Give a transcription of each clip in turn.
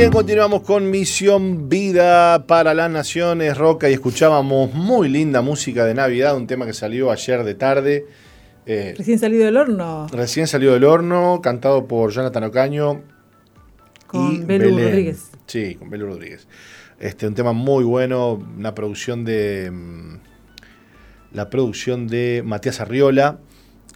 Bien, continuamos con Misión Vida para las Naciones Roca y escuchábamos muy linda música de Navidad, un tema que salió ayer de tarde. Eh, recién salido del horno. Recién salido del horno, cantado por Jonathan Ocaño. Con Belu Rodríguez. Sí, con Belu Rodríguez. Este, un tema muy bueno, una producción de. Mm, la producción de Matías Arriola.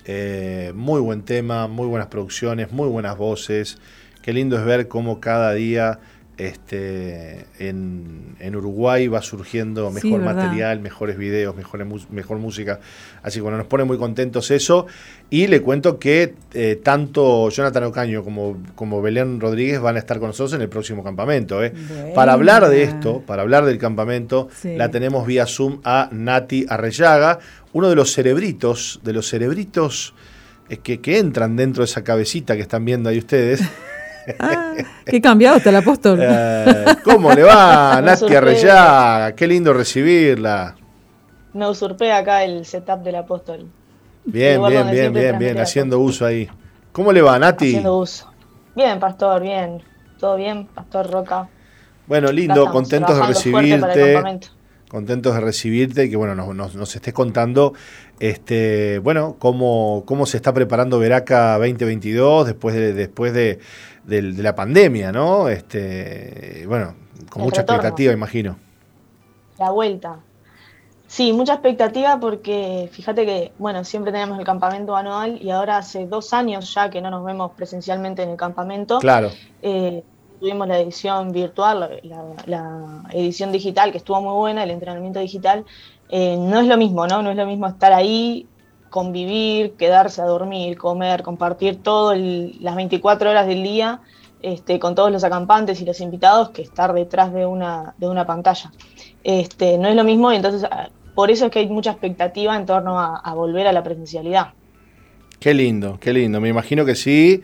Eh, muy buen tema, muy buenas producciones, muy buenas voces. Qué lindo es ver cómo cada día este, en, Uruguay va surgiendo mejor material, mejores videos, mejor, mejor música. Así que bueno, nos pone muy contentos eso. Y le cuento que eh, tanto Jonathan Ocaño como, como Belén Rodríguez van a estar con nosotros en el próximo campamento. ¿eh? Para hablar de esto, para hablar del campamento, la tenemos vía Zoom a Nati Arrellaga, uno de los cerebritos, de los cerebritos eh, que, que entran dentro de esa cabecita que están viendo ahí ustedes. Ah, qué cambiado está el apóstol. Eh, ¿Cómo le va, Nati Arrellaga? Qué lindo recibirla. Me usurpé acá el setup del apóstol. Bien, bien, bien, bien, bien, haciendo uso ahí. ¿Cómo le va, Nati? Haciendo uso. Bien, pastor, bien. Todo bien, pastor Roca. Bueno, lindo, contentos de recibirte. Contentos de recibirte y que bueno, nos, nos, estés contando este, bueno, cómo, cómo se está preparando Veraca 2022 después de, después de de, la pandemia, ¿no? Este, bueno, con mucha expectativa, imagino. La vuelta. Sí, mucha expectativa porque fíjate que, bueno, siempre tenemos el campamento anual y ahora hace dos años ya que no nos vemos presencialmente en el campamento. Claro. Eh, tuvimos la edición virtual, la, edición digital, que estuvo muy buena, el entrenamiento digital. Eh, no es lo mismo, ¿no? No es lo mismo estar ahí convivir, quedarse a dormir, comer, compartir todas las 24 horas del día este, con todos los acampantes y los invitados que estar detrás de una, de una pantalla. Este, no es lo mismo y entonces ah, por eso es que hay mucha expectativa en torno a volver a la presencialidad. Qué lindo, qué lindo. Me imagino que sí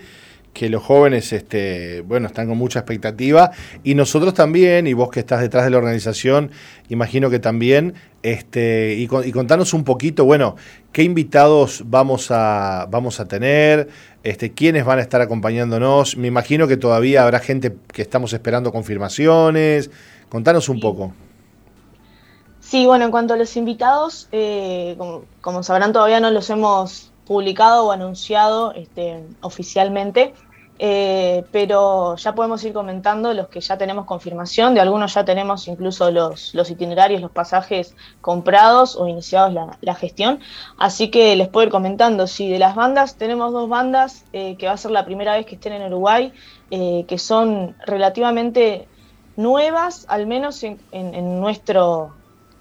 que los jóvenes, este, bueno, están con mucha expectativa. Y nosotros también, y vos que estás detrás de la organización, imagino que también, este, y, contanos un poquito, bueno, qué invitados vamos a, vamos a tener, este, quiénes van a estar acompañándonos, me imagino que todavía habrá gente que estamos esperando confirmaciones, contanos un poco. Sí, bueno, en cuanto a los invitados, eh, como, como sabrán, todavía no los hemos publicado o anunciado este, oficialmente, eh, pero ya podemos ir comentando los que ya tenemos confirmación, de algunos ya tenemos incluso los, itinerarios, los pasajes comprados o iniciados la, gestión, así que les puedo ir comentando, si de las bandas tenemos dos bandas eh, que va a ser la primera vez que estén en Uruguay, eh, que son relativamente nuevas, al menos en, nuestro,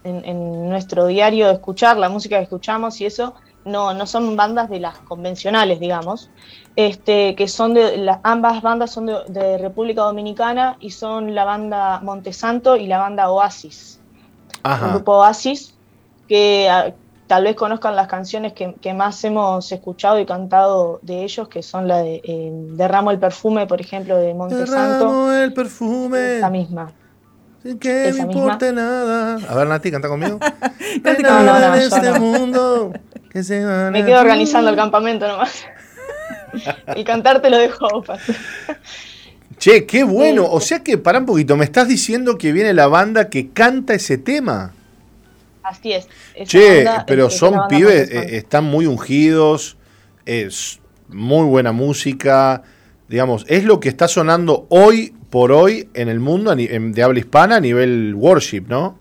en, nuestro diario de escuchar, la música que escuchamos y eso, no, no son bandas de las convencionales, digamos, este, que son de, ambas bandas son de, República Dominicana y son la banda Montesanto y la banda Oasis. El grupo Oasis, que ah, tal vez conozcan las canciones que, más hemos escuchado y cantado de ellos, que son la de eh, Derramo el perfume, por ejemplo, de Montesanto. Derramo el perfume. La misma. Sin que me importe nada. A ver, Nati, canta conmigo. no, no, no, este mundo me quedo organizando el campamento nomás. y cantarte lo dejo Che, qué bueno. O sea que, para un poquito, me estás diciendo que viene la banda que canta ese tema. Así es. Che, pero son pibes, eh, están muy ungidos, es muy buena música. Digamos, es lo que está sonando hoy por hoy en el mundo de habla hispana a nivel worship, ¿no?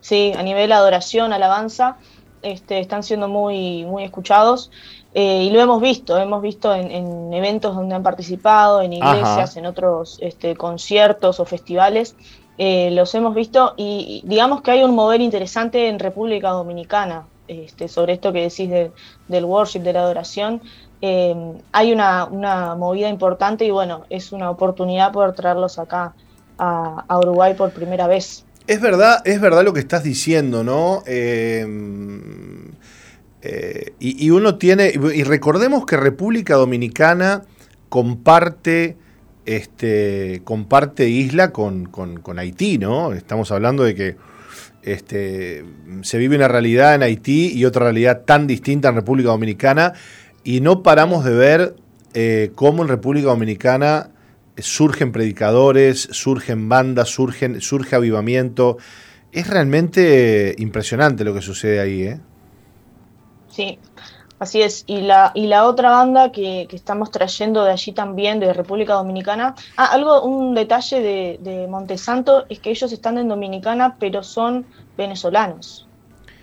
Sí, a nivel adoración, alabanza. Este, están siendo muy, muy escuchados. Eh, y lo hemos visto, hemos visto en, eventos donde han participado, en iglesias, en otros este, conciertos o festivales, eh, los hemos visto y, digamos que hay un mover interesante en República Dominicana este, sobre esto que decís del worship, de la adoración. Eh, hay una, movida importante y bueno, es una oportunidad poder traerlos acá a Uruguay por primera vez. Es verdad, es verdad lo que estás diciendo, ¿no? Eh, eh, y, uno tiene, y recordemos que República Dominicana comparte, este, comparte isla con, con, Haití, ¿no? Estamos hablando de que este, se vive una realidad en Haití y otra realidad tan distinta en República Dominicana y no paramos de ver eh, cómo en República Dominicana surgen predicadores, surgen bandas, surgen, surge avivamiento. Es realmente impresionante lo que sucede ahí, ¿eh? Sí, así es. Y la, y la otra banda que, estamos trayendo de allí también, de República Dominicana. Ah, algo, un detalle de, de Montesanto es que ellos están en Dominicana, pero son venezolanos.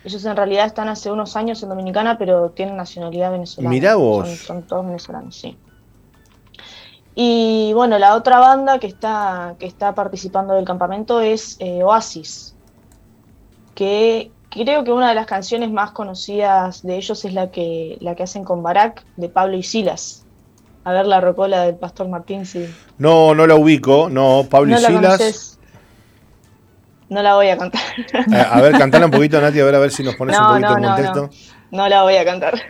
Ellos en realidad están hace unos años en Dominicana, pero tienen nacionalidad venezolana. Mirá vos. Son, todos venezolanos, sí. Y bueno, la otra banda que está, que está participando del campamento es eh, Oasis, que creo que una de las canciones más conocidas de ellos es la que, la que hacen con Barak, de Pablo y Silas. A ver la rocola del Pastor Martín, sí. No, no la ubico, no, Pablo y Silas. No la voy a cantar. Eh, a ver, cantala un poquito, Nati, a ver, a ver si nos pones un poquito en contexto. No, no, la voy a cantar.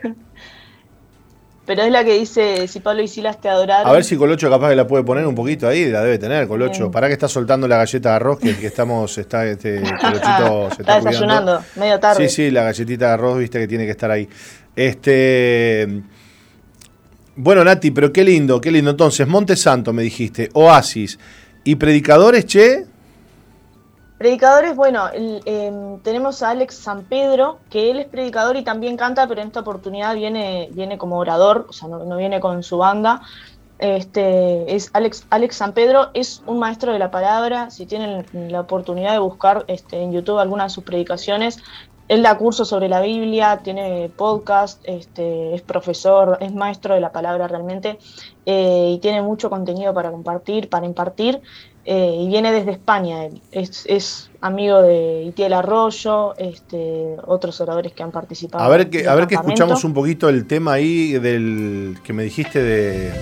Pero es la que dice, si Pablo y Silas te adoraron. A ver si Colocho capaz que la puede poner un poquito ahí, la debe tener, Colocho. Para que está soltando la galleta de arroz, que, que estamos, está este Colochito se está, está desayunando, medio tarde. Sí, sí, la galletita de arroz, viste que tiene que estar ahí. Este. Bueno, Nati, pero qué lindo, qué lindo. Entonces, Monte Santo, me dijiste, Oasis. ¿Y predicadores, che? Predicadores, bueno, em, tenemos a Alex San Pedro, que él es predicador y también canta, pero en esta oportunidad viene, viene como orador, o sea, no, viene con su banda. Este, es Alex, Alex San Pedro, es un maestro de la palabra. Si tienen la oportunidad de buscar este, en YouTube algunas de sus predicaciones, él da cursos sobre la Biblia, tiene podcast, este, es profesor, es maestro de la palabra realmente eh, y tiene mucho contenido para compartir, para impartir. Eh, y viene desde España. Es, amigo de Itiel Arroyo, este, otros oradores que han participado. A ver que, a ver que escuchamos un poquito el tema ahí del que me dijiste de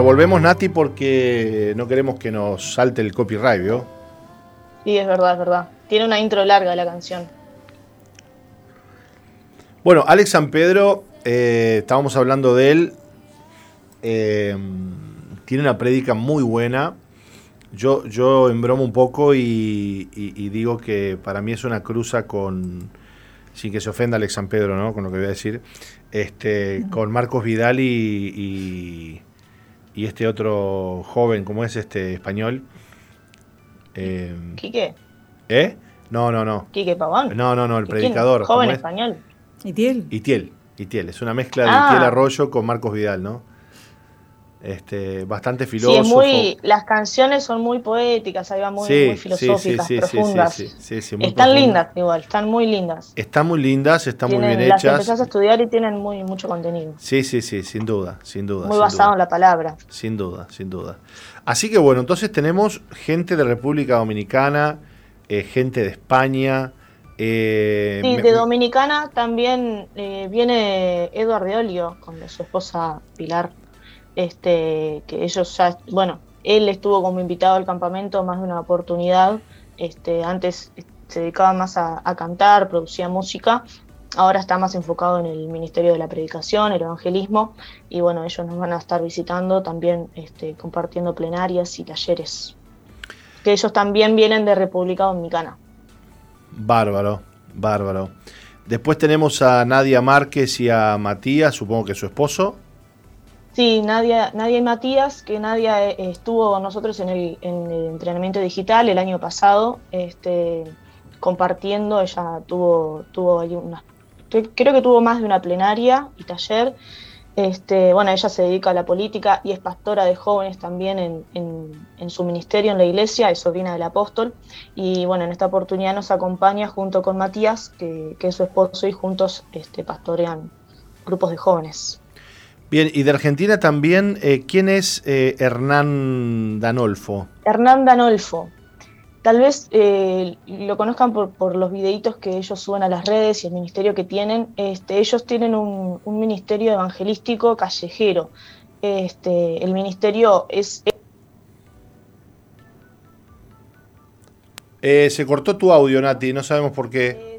volvemos, Nati, porque no queremos que nos salte el copyright, ¿vio? Sí, es verdad, es verdad. Tiene una intro larga la canción. Bueno, Alex San Pedro, eh, estábamos hablando de él. Eh, tiene una prédica muy buena. Yo, yo embromo un poco y, digo que para mí es una cruza con, sin que se ofenda Alex San Pedro, ¿no? Con lo que voy a decir, este, con Marcos Vidal y, y este otro joven, ¿cómo es este español? Eh, ¿Quique? ¿Eh? No, no, no. ¿Quique Pavón? No, no, no, el predicador. Joven español. ¿Itiel? Itiel, Itiel. Es una mezcla de ah. Itiel Arroyo con Marcos Vidal, ¿no? Este, bastante filósofo. Sí, muy, las canciones son muy poéticas, ahí van muy, muy filosóficas, sí, profundas. están lindas igual, están muy lindas. Están muy lindas, están muy bien hechas. Las empezás a estudiar y tienen muy mucho contenido. Sí, sí, sí, sin duda, sin duda. Muy basado en la palabra. Sin duda, sin duda. Así que bueno, entonces tenemos gente de República Dominicana, eh, gente de España. Eh, sí, de Dominicana también eh, viene Eduardo Olio con su esposa Pilar este, que ellos ya, bueno, él estuvo como invitado al campamento más de una oportunidad, este, antes se dedicaba más a, cantar, producía música, ahora está más enfocado en el Ministerio de la Predicación, el Evangelismo, y bueno, ellos nos van a estar visitando, también este, compartiendo plenarias y talleres, que ellos también vienen de República Dominicana. Bárbaro, bárbaro. Después tenemos a Nadia Márquez y a Matías, supongo que su esposo. Sí, Nadia, Nadia y Matías, que Nadia eh, estuvo con nosotros en el, entrenamiento digital el año pasado, este, compartiendo, ella tuvo, tuvo ahí una, creo que tuvo más de una plenaria y taller. Este, bueno, ella se dedica a la política y es pastora de jóvenes también en, su ministerio en la iglesia, es sobrina del apóstol. Y bueno, en esta oportunidad nos acompaña junto con Matías, que, es su esposo, y juntos este, pastorean grupos de jóvenes. Bien, y de Argentina también, eh, ¿quién es eh, Hernán Danolfo? Hernán Danolfo. tal vez eh, lo conozcan por, los videitos que ellos suben a las redes y el ministerio que tienen. Este, ellos tienen un, ministerio evangelístico callejero. Este, el ministerio es... Eh, se cortó tu audio, Nati, no sabemos por qué.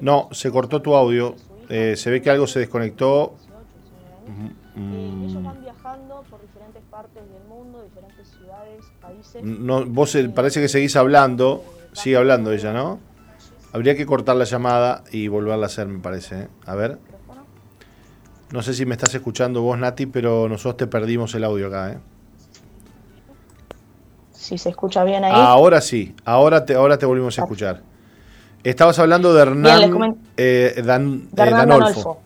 no, se cortó tu audio. Eh, se ve que algo se desconectó. ellos van viajando por diferentes partes del mundo, diferentes ciudades, países. No, vos parece que seguís hablando, sigue hablando ella, ¿no? Habría que cortar la llamada y volverla a hacer, me parece. ¿eh? A ver. No sé si me estás escuchando vos, Nati, pero nosotros te perdimos el audio acá, ¿eh? si se escucha bien ahí. Ahora sí, ahora te, ahora te volvimos a escuchar. Estabas hablando de Hernán, eh, Dan, Danolfo.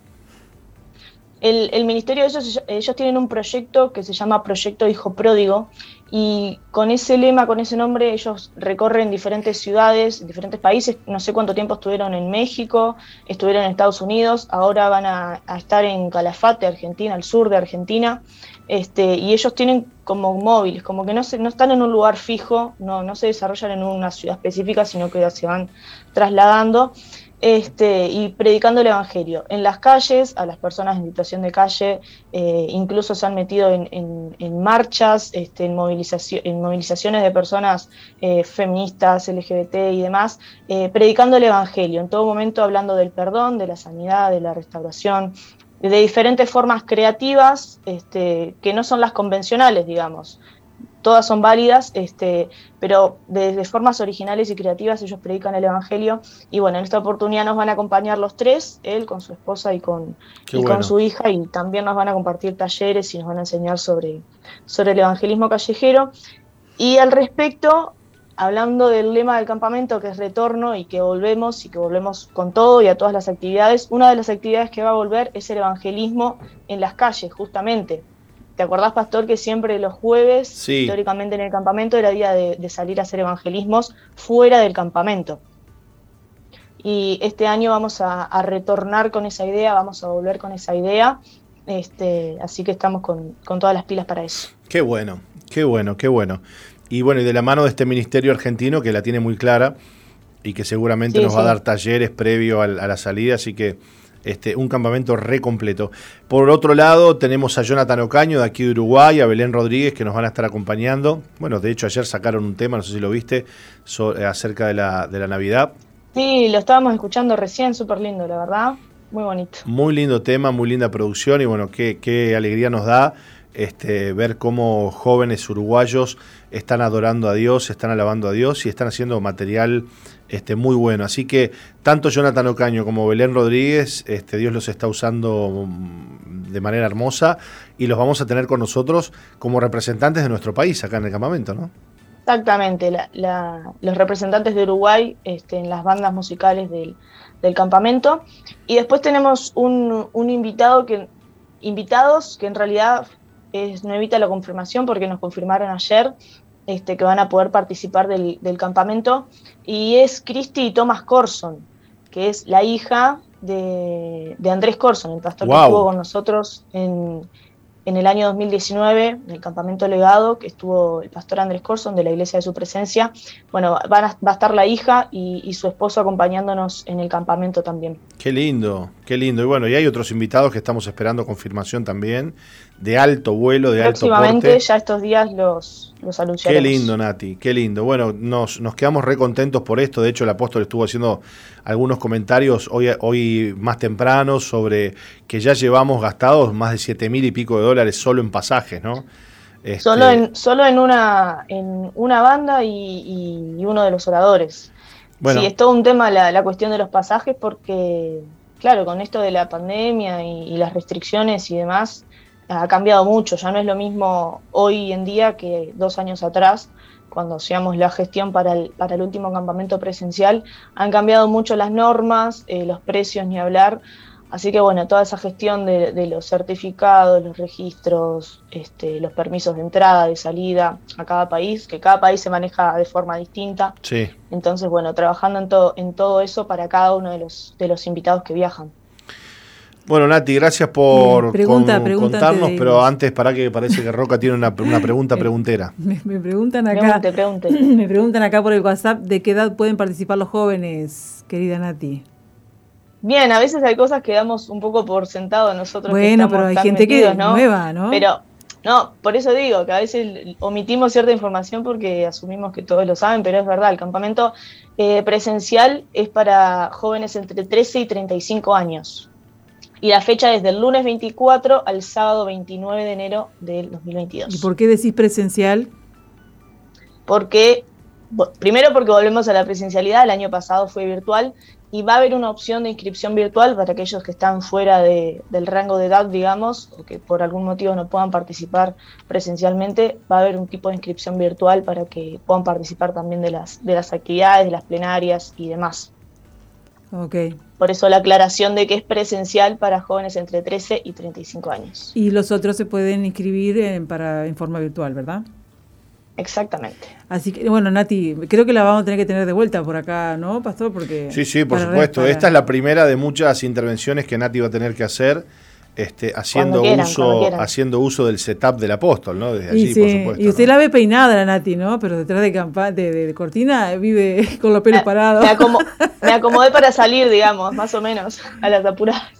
El, el, ministerio, ellos, ellos tienen un proyecto que se llama Proyecto Hijo Pródigo y con ese lema, con ese nombre, ellos recorren diferentes ciudades, diferentes países. No sé cuánto tiempo estuvieron en México, estuvieron en Estados Unidos, ahora van a, a estar en Calafate, Argentina, al sur de Argentina. Este, y ellos tienen como móviles, como que no, se, no están en un lugar fijo, no, no se desarrollan en una ciudad específica, sino que se van trasladando este, y predicando el Evangelio. En las calles, a las personas en situación de calle, eh, incluso se han metido en, marchas, este, en, movilización, en movilizaciones de personas eh, feministas, LGBT y demás, eh, predicando el Evangelio, en todo momento hablando del perdón, de la sanidad, de la restauración, de diferentes formas creativas este, que no son las convencionales, digamos. Todas son válidas, este, pero de, formas originales y creativas ellos predican el Evangelio. Y bueno, en esta oportunidad nos van a acompañar los tres, él con su esposa y con, con su hija, y también nos van a compartir talleres y nos van a enseñar sobre, sobre el evangelismo callejero. Y al respecto, hablando del lema del campamento, que es retorno y que volvemos y que volvemos con todo y a todas las actividades, una de las actividades que va a volver es el evangelismo en las calles, justamente. ¿Te acordás, Pastor, que siempre los jueves, históricamente en el campamento, era día de, salir a hacer evangelismos fuera del campamento? Y este año vamos a, retornar con esa idea, vamos a volver con esa idea. Este, así que estamos con, con todas las pilas para eso. Qué bueno, qué bueno, qué bueno. Y bueno, y de la mano de este ministerio argentino que la tiene muy clara y que seguramente nos va a dar talleres previo a, la salida, así que este, un campamento re completo. Por otro lado, tenemos a Jonathan Ocaño de aquí de Uruguay, a Belén Rodríguez que nos van a estar acompañando. Bueno, de hecho ayer sacaron un tema, no sé si lo viste, acerca de la, de la Navidad. Sí, lo estábamos escuchando recién, súper lindo, la verdad. Muy bonito. Muy lindo tema, muy linda producción y bueno, qué, qué alegría nos da este, ver cómo jóvenes uruguayos están adorando a Dios, están alabando a Dios y están haciendo material este, muy bueno. Así que tanto Jonathan Ocaño como Belén Rodríguez, este, Dios los está usando mm, de manera hermosa y los vamos a tener con nosotros como representantes de nuestro país acá en el campamento, ¿no? Exactamente, los representantes de Uruguay este, en las bandas musicales del, campamento. Y después tenemos un, un invitado que invitados que en realidad no evita la confirmación porque nos confirmaron ayer este, que van a poder participar del, campamento, y es Cristi y Thomas Corson, que es la hija de, Andrés Corson, el pastor que estuvo con nosotros en, en el año 2019, en el campamento legado, que estuvo el pastor Andrés Corson de la iglesia de su presencia. Bueno, va a estar la hija y, y, su esposo acompañándonos en el campamento también. Qué lindo, qué lindo. Y bueno, y hay otros invitados que estamos esperando confirmación también de alto vuelo, de alto porte. ya estos días los, los anunciaremos. Qué lindo, Nati, qué lindo. Bueno, nos, nos quedamos re contentos por esto. De hecho, el apóstol estuvo haciendo algunos comentarios hoy, hoy más temprano sobre que ya llevamos gastados más de siete mil y pico de dólares solo en pasajes, ¿no? Este, solo, en, solo en, una, en una banda y, uno de los oradores. Bueno, sí, es todo un tema la, la cuestión de los pasajes porque, claro, con esto de la pandemia y las restricciones y demás, ha cambiado mucho, ya no es lo mismo hoy en día que dos años atrás, cuando hacíamos la gestión para el, para el último campamento presencial, han cambiado mucho las normas, eh, los precios ni hablar, así que bueno, toda esa gestión de, los certificados, los registros, este, los permisos de entrada, de salida a cada país, que cada país se maneja de forma distinta. Sí. Entonces, bueno, trabajando en todo, en todo eso para cada uno de los, de los invitados que viajan. Bueno, Nati, gracias por contarnos, pero antes para que parece que Roca tiene una, pregunta preguntera. Me, preguntan acá. Me preguntan acá por el WhatsApp de qué edad pueden participar los jóvenes, querida Nati. Bien, a veces hay cosas que damos un poco por sentado nosotros. Bueno, pero hay gente que es nueva, ¿no? Pero no, por eso digo que a veces omitimos cierta información porque asumimos que todos lo saben, pero es verdad, el campamento eh, presencial es para jóvenes entre 13 y 35 años y la fecha es del lunes 24 al sábado 29 de enero del 2022. ¿Y por qué decís presencial? Porque, primero porque volvemos a la presencialidad, el año pasado fue virtual y va a haber una opción de inscripción virtual para aquellos que están fuera del rango de edad, digamos, o que por algún motivo no puedan participar presencialmente, va a haber un tipo de inscripción virtual para que puedan participar también de las, de las actividades, de las plenarias y demás. Okay. Por eso la aclaración de que es presencial para jóvenes entre 13 y 35 años. Y los otros se pueden inscribir en, para, en forma virtual, ¿verdad? Exactamente. Así que, bueno, Nati, creo que la vamos a tener que tener de vuelta por acá, ¿no, Pastor? Porque sí, sí, por supuesto. Esta es la primera de muchas intervenciones que Nati va a tener que hacer este, haciendo, uso, haciendo uso del setup del apóstol, ¿no? Desde allí, por supuesto. Y usted la ve peinada, la Nati, ¿no? Pero detrás de, de, cortina vive con los pelos parados. Me, acomodé para salir, digamos, más o menos, a las apuradas.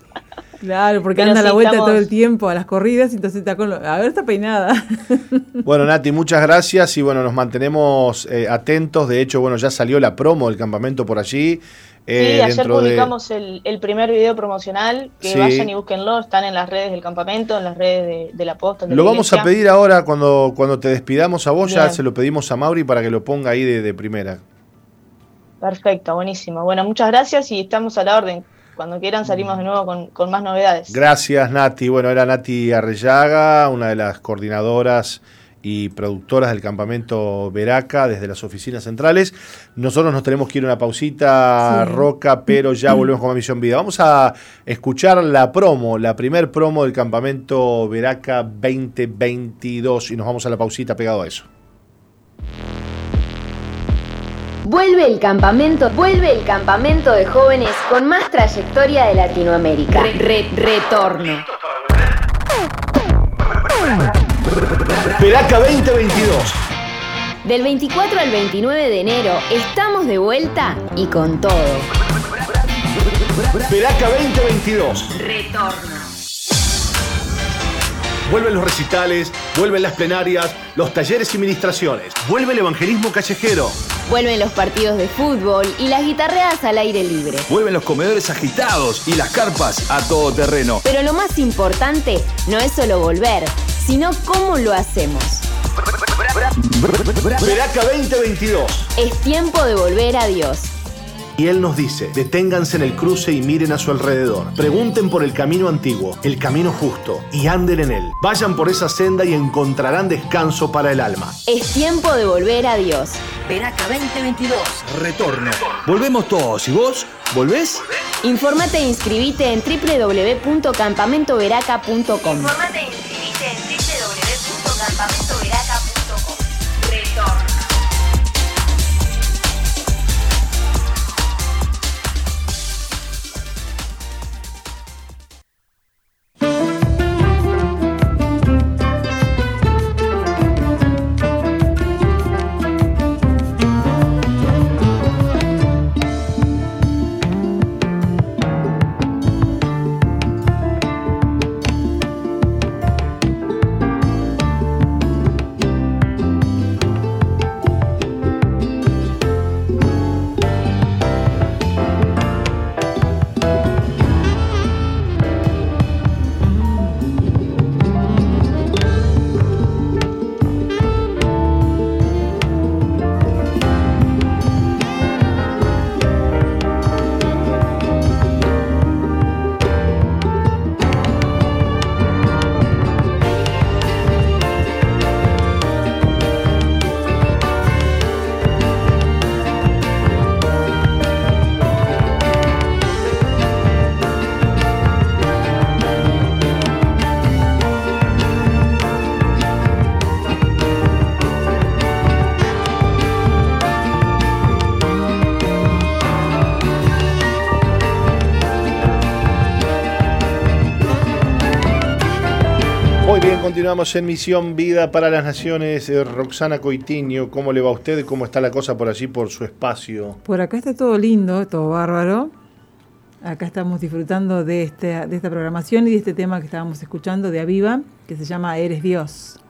Claro, porque anda a la vuelta todo el tiempo a las corridas, entonces está con A ver, está peinada. Bueno, Nati, muchas gracias y bueno, nos mantenemos eh, atentos. De hecho, bueno, ya salió la promo del campamento por allí. Eh, sí, ayer publicamos el, primer video promocional, que vayan y búsquenlo, están en las redes del campamento, en las redes de, la posta. lo vamos a pedir ahora cuando, cuando te despidamos a vos, ya se lo pedimos a Mauri para que lo ponga ahí de, primera. Perfecto, buenísimo. Bueno, muchas gracias y estamos a la orden. Cuando quieran salimos de nuevo con, con más novedades. Gracias, Nati. Bueno, era Nati Arrellaga, una de las coordinadoras y productoras del campamento Veraca desde las oficinas centrales. Nosotros nos tenemos que ir a una pausita, Roca, pero ya volvemos con más Misión Vida. Vamos a escuchar la promo, la primer promo del campamento Veraca 2022 y nos vamos a la pausita pegado a eso. Vuelve el campamento, vuelve el campamento de jóvenes con más trayectoria de Latinoamérica. retorno. Peraca 2022. Del 24 al 29 de enero estamos de vuelta y con todo. Peraca 2022. Retorno. Vuelven los recitales, vuelven las plenarias, los talleres y ministraciones, vuelve el evangelismo callejero. Vuelven los partidos de fútbol y las guitarreadas al aire libre. Vuelven los comedores agitados y las carpas a todo terreno. Pero lo más importante no es solo volver, sino cómo lo hacemos. Veraca 2022. Es tiempo de volver a Dios. Y Él nos dice, deténganse en el cruce y miren a su alrededor. Pregunten por el camino antiguo, el camino justo, y anden en él. Vayan por esa senda y encontrarán descanso para el alma. Es tiempo de volver a Dios. Veraca 2022. Retorno. Volvemos todos. ¿Y vos? ¿Volvés? Infórmate e inscribite en www.campamentoveraca.com. Infórmate e inscribite en www.campamentoveraca.com. continuamos en Misión Vida para las Naciones. Eh, Roxana Coitiño, ¿cómo le va a usted? ¿Cómo está la cosa por allí, por su espacio? Por acá está todo lindo, todo bárbaro. Acá estamos disfrutando de, este, de esta programación y de este tema que estábamos escuchando de Aviva, que se llama Eres Dios.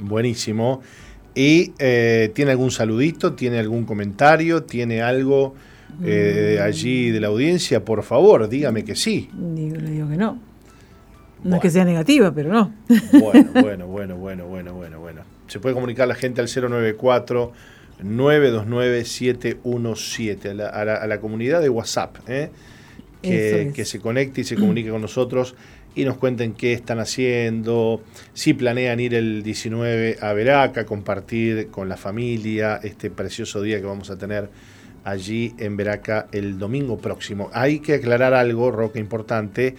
Buenísimo. ¿Y eh, tiene algún saludito? ¿Tiene algún comentario? ¿Tiene algo eh, mm. allí de la audiencia? Por favor, dígame que sí. Digo, le digo que no. No es que sea negativa, pero no. Bueno, bueno, bueno, bueno, bueno, bueno, bueno. Se puede comunicar la gente al 094 929 717 a la, a la, comunidad de WhatsApp, ¿eh? que, que, se conecte y se comunique con nosotros y nos cuenten qué están haciendo, si planean ir el 19 a Veraca, compartir con la familia este precioso día que vamos a tener allí en Veraca el domingo próximo. Hay que aclarar algo, Roque, importante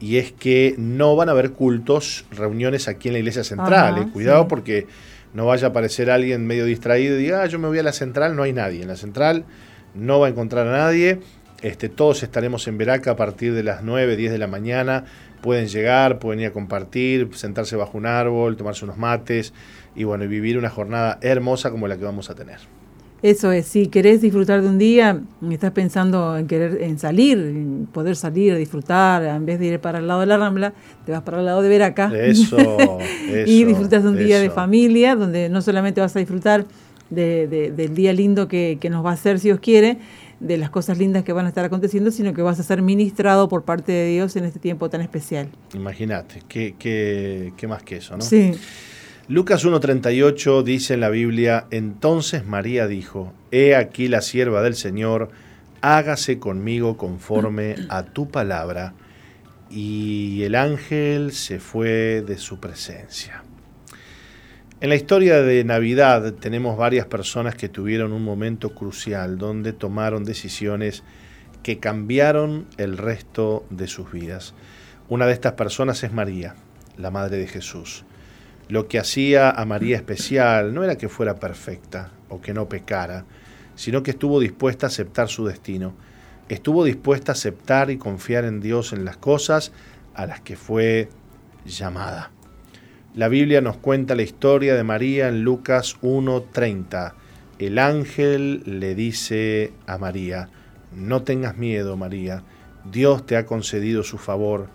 y es que no van a haber cultos, reuniones aquí en la iglesia central. Eh. Cuidado porque no vaya a aparecer alguien medio distraído y diga, ah, yo me voy a la central, no hay nadie. En la central no va a encontrar a nadie. Este, todos estaremos en Veraca a partir de las 9, 10 de la mañana. Pueden llegar, pueden ir a compartir, sentarse bajo un árbol, tomarse unos mates y bueno, vivir una jornada hermosa como la que vamos a tener. Eso es, si querés disfrutar de un día, estás pensando en querer en salir, en poder salir, a disfrutar, en vez de ir para el lado de la Rambla, te vas para el lado de Veraca. Eso, y disfrutas de un día de familia, donde no solamente vas a disfrutar del día lindo que, nos va a hacer, si Dios quiere, de las cosas lindas que van a estar aconteciendo, sino que vas a ser ministrado por parte de Dios en este tiempo tan especial. Imagínate, qué, qué, qué más que eso, ¿no? Sí. Lucas 1.38 dice en la Biblia, entonces María dijo, He aquí la sierva del Señor, hágase conmigo conforme a tu palabra. Y el ángel se fue de su presencia. En la historia de Navidad tenemos varias personas que tuvieron un momento crucial donde tomaron decisiones que cambiaron el resto de sus vidas. Una de estas personas es María, la Madre de Jesús. Lo que hacía a María especial no era que fuera perfecta o que no pecara, sino que estuvo dispuesta a aceptar su destino. Estuvo dispuesta a aceptar y confiar en Dios en las cosas a las que fue llamada. La Biblia nos cuenta la historia de María en Lucas 1:30. El ángel le dice a María, no tengas miedo, María, Dios te ha concedido su favor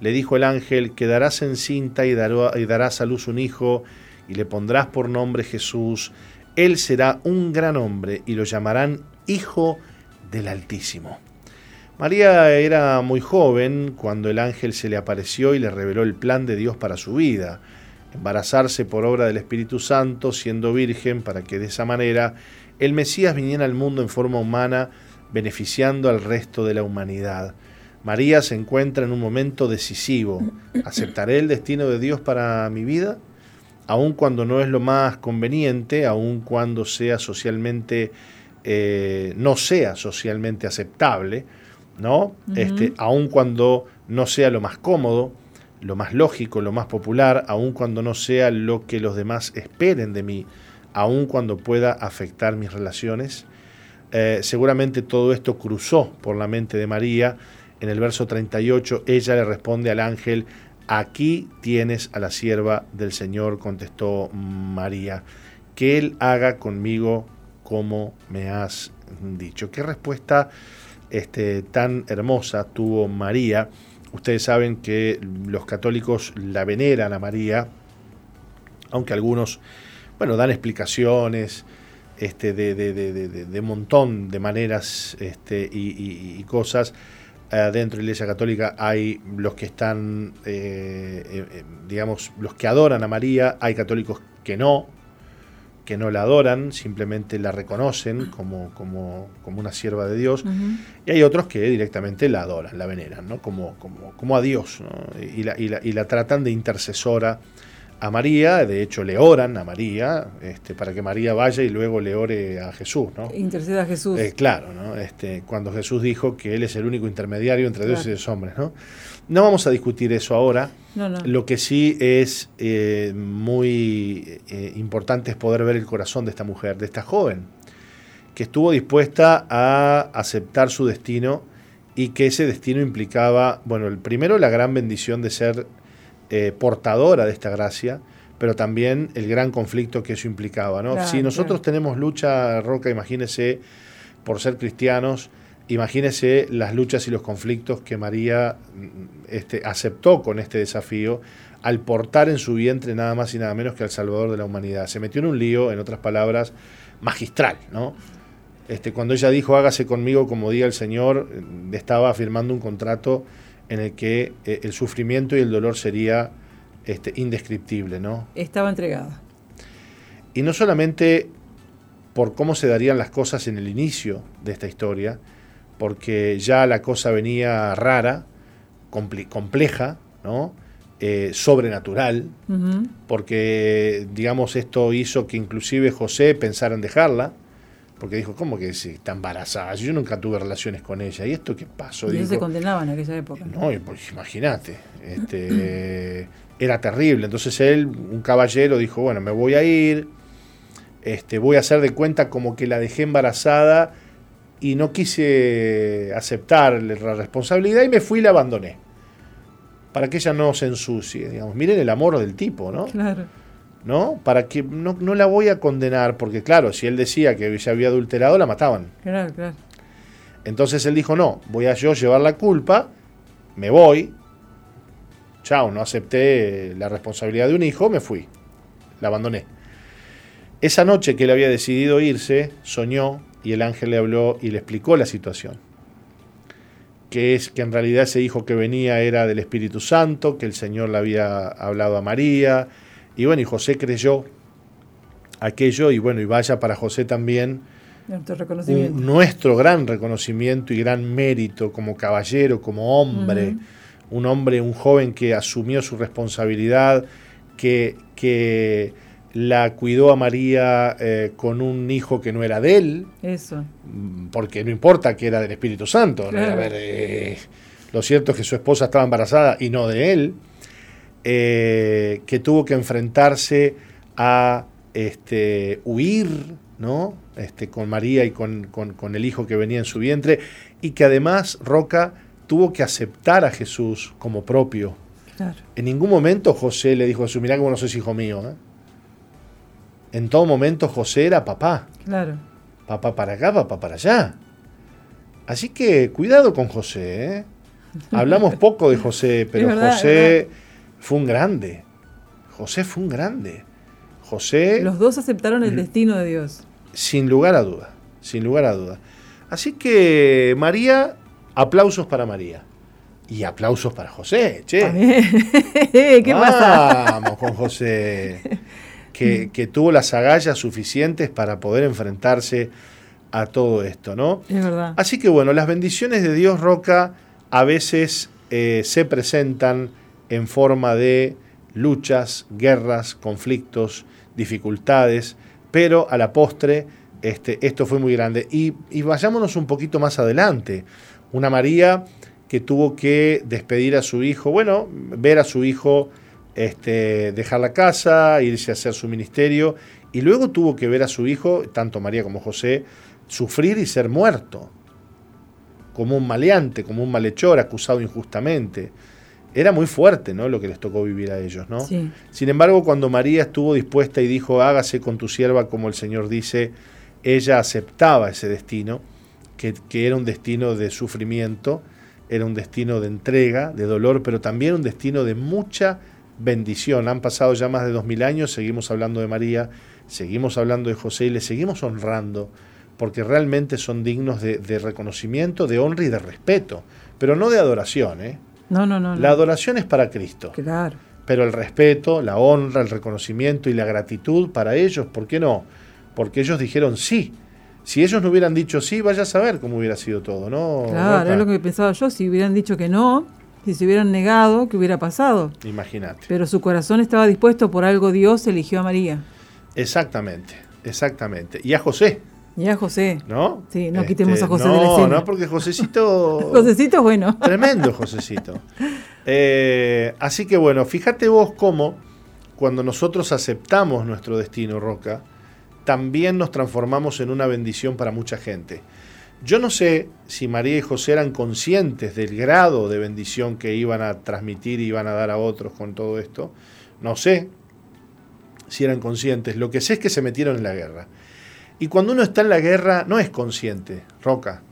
le dijo el ángel, quedarás encinta y, y darás a luz un hijo, y le pondrás por nombre Jesús. Él será un gran hombre, y lo llamarán Hijo del Altísimo. María era muy joven cuando el ángel se le apareció y le reveló el plan de Dios para su vida, embarazarse por obra del Espíritu Santo, siendo virgen, para que de esa manera el Mesías viniera al mundo en forma humana, beneficiando al resto de la humanidad. María se encuentra en un momento decisivo. ¿Aceptaré el destino de Dios para mi vida? Aun cuando no es lo más conveniente, aun cuando sea socialmente, eh, no sea socialmente aceptable, ¿no? este, aun cuando no sea lo más cómodo, lo más lógico, lo más popular, aun cuando no sea lo que los demás esperen de mí, aun cuando pueda afectar mis relaciones. Eh, seguramente todo esto cruzó por la mente de María en el verso 38, ella le responde al ángel, aquí tienes a la sierva del Señor, contestó María, que Él haga conmigo como me has dicho. Qué respuesta este, tan hermosa tuvo María. Ustedes saben que los católicos la veneran a María, aunque algunos, bueno, dan explicaciones este, de, de, montón de maneras este, y cosas eh, dentro de la Iglesia Católica hay los que están, eh, eh, digamos, los que adoran a María, hay católicos que no, que no la adoran, simplemente la reconocen como, como, como una sierva de Dios, y hay otros que directamente la adoran, la veneran, ¿no? como, como, como a Dios, y, la, y, la, y la tratan de intercesora a María, de hecho le oran a María, este, para que María vaya y luego le ore a Jesús, ¿no? Interceda a Jesús. Eh, claro, ¿no? Este, cuando Jesús dijo que Él es el único intermediario entre Dios y los hombres, ¿no? No vamos a discutir eso ahora. Lo que sí es eh, muy eh, importante es poder ver el corazón de esta mujer, de esta joven, que estuvo dispuesta a aceptar su destino y que ese destino implicaba, bueno, el primero la gran bendición de ser eh, portadora de esta gracia, pero también el gran conflicto que eso implicaba. ¿no? si nosotros tenemos lucha, Roca, imagínese, por ser cristianos, imagínese las luchas y los conflictos que María mm, este, aceptó con este desafío al portar en su vientre nada más y nada menos que al Salvador de la humanidad. Se metió en un lío, en otras palabras, magistral, ¿no? Este, cuando ella dijo, hágase conmigo como diga el Señor, estaba firmando un contrato en el que eh, el sufrimiento y el dolor sería este, indescriptible, ¿no? Estaba entregada. Y no solamente por cómo se darían las cosas en el inicio de esta historia, porque ya la cosa venía rara, compleja, ¿no? Eh, sobrenatural, porque, digamos, esto hizo que inclusive José pensara en dejarla, porque dijo, ¿cómo que si está embarazada? Yo nunca tuve relaciones con ella. ¿Y esto qué pasó? Y se condenaba en aquella época. No, pues imagínate. Este, era terrible. Entonces él, un caballero, dijo, bueno, me voy a ir, este, voy a hacer de cuenta como que la dejé embarazada y no quise aceptar la responsabilidad y me fui y la abandoné para que ella no se ensucie, digamos. Miren el amor del tipo, ¿no? Claro. ¿No? Para que no, no la voy a condenar, porque claro, si él decía que se había adulterado, la mataban. Claro, claro. Entonces él dijo, no, voy a yo llevar la culpa, me voy, chao, no acepté la responsabilidad de un hijo, me fui, la abandoné. Esa noche que él había decidido irse, soñó y el ángel le habló y le explicó la situación que es que en realidad ese hijo que venía era del Espíritu Santo, que el Señor le había hablado a María, y bueno, y José creyó aquello, y bueno, y vaya para José también nuestro gran reconocimiento y gran mérito como caballero, como hombre, un hombre, un joven que asumió su responsabilidad, que, que la cuidó a María eh, con un hijo que no era de él. Eso. Mm, porque no importa que era del Espíritu Santo. A ver, eh, lo cierto es que su esposa estaba embarazada y no de él. Eh, que tuvo que enfrentarse a este, huir ¿no? este, con María y con, con, el hijo que venía en su vientre. Y que además Roca tuvo que aceptar a Jesús como propio. En ningún momento José le dijo a su mirá como no sos hijo mío. ¿eh? en todo momento José era papá. Claro. Papá para acá, papá para allá. Así que cuidado con José. ¿eh? Hablamos poco de José, pero José fue un grande. José fue un grande. José. Los dos aceptaron el destino de Dios. Sin lugar a duda. Sin lugar a duda. Así que María, aplausos para María. Y aplausos para José, che. ¿Qué pasa? Vamos con José. que, tuvo las agallas suficientes para poder enfrentarse a todo esto, ¿no? Es verdad. Así que bueno, las bendiciones de Dios Roca a veces eh, se presentan en forma de luchas, guerras, conflictos, dificultades, pero a la postre este, esto fue muy grande. Y, y vayámonos un poquito más adelante. Una María que tuvo que despedir a su hijo, bueno, ver a su hijo este, dejar la casa, irse a hacer su ministerio, y luego tuvo que ver a su hijo, tanto María como José, sufrir y ser muerto, como un maleante, como un malhechor, acusado injustamente. Era muy fuerte, ¿no? Lo que les tocó vivir a ellos, ¿no? Sin embargo, cuando María estuvo dispuesta y dijo, hágase con tu sierva como el Señor dice, ella aceptaba ese destino, que, que era un destino de sufrimiento, era un destino de entrega, de dolor, pero también un destino de mucha bendición. Han pasado ya más de dos mil años, seguimos hablando de María, seguimos hablando de José y le seguimos honrando, porque realmente son dignos de, reconocimiento, de honra y de respeto, pero no de adoración. ¿eh? No, no, no, La adoración es para Cristo. Claro. Pero el respeto, la honra, el reconocimiento y la gratitud para ellos, ¿por qué no? Porque ellos dijeron sí. Si ellos no hubieran dicho sí, vaya a saber cómo hubiera sido todo, ¿no? Claro, es lo que pensaba yo. Si hubieran dicho que no, si se hubieran negado, ¿qué hubiera pasado? Imagínate. Pero su corazón estaba dispuesto, por algo Dios eligió a María. Exactamente, exactamente. Y a José. Y a José. ¿No? Sí, no quitemos a este, José de la escena. No, no, porque Josecito. Josecito es bueno. Tremendo Josecito. Eh, así que bueno, fíjate vos cómo cuando nosotros aceptamos nuestro destino, Roca, también nos transformamos en una bendición para mucha gente. Yo no sé si María y José eran conscientes del grado de bendición que iban a transmitir y iban a dar a otros con todo esto. No sé si eran conscientes. Lo que sé es que se metieron en la guerra. Y cuando uno está en la guerra no es consciente, Roca.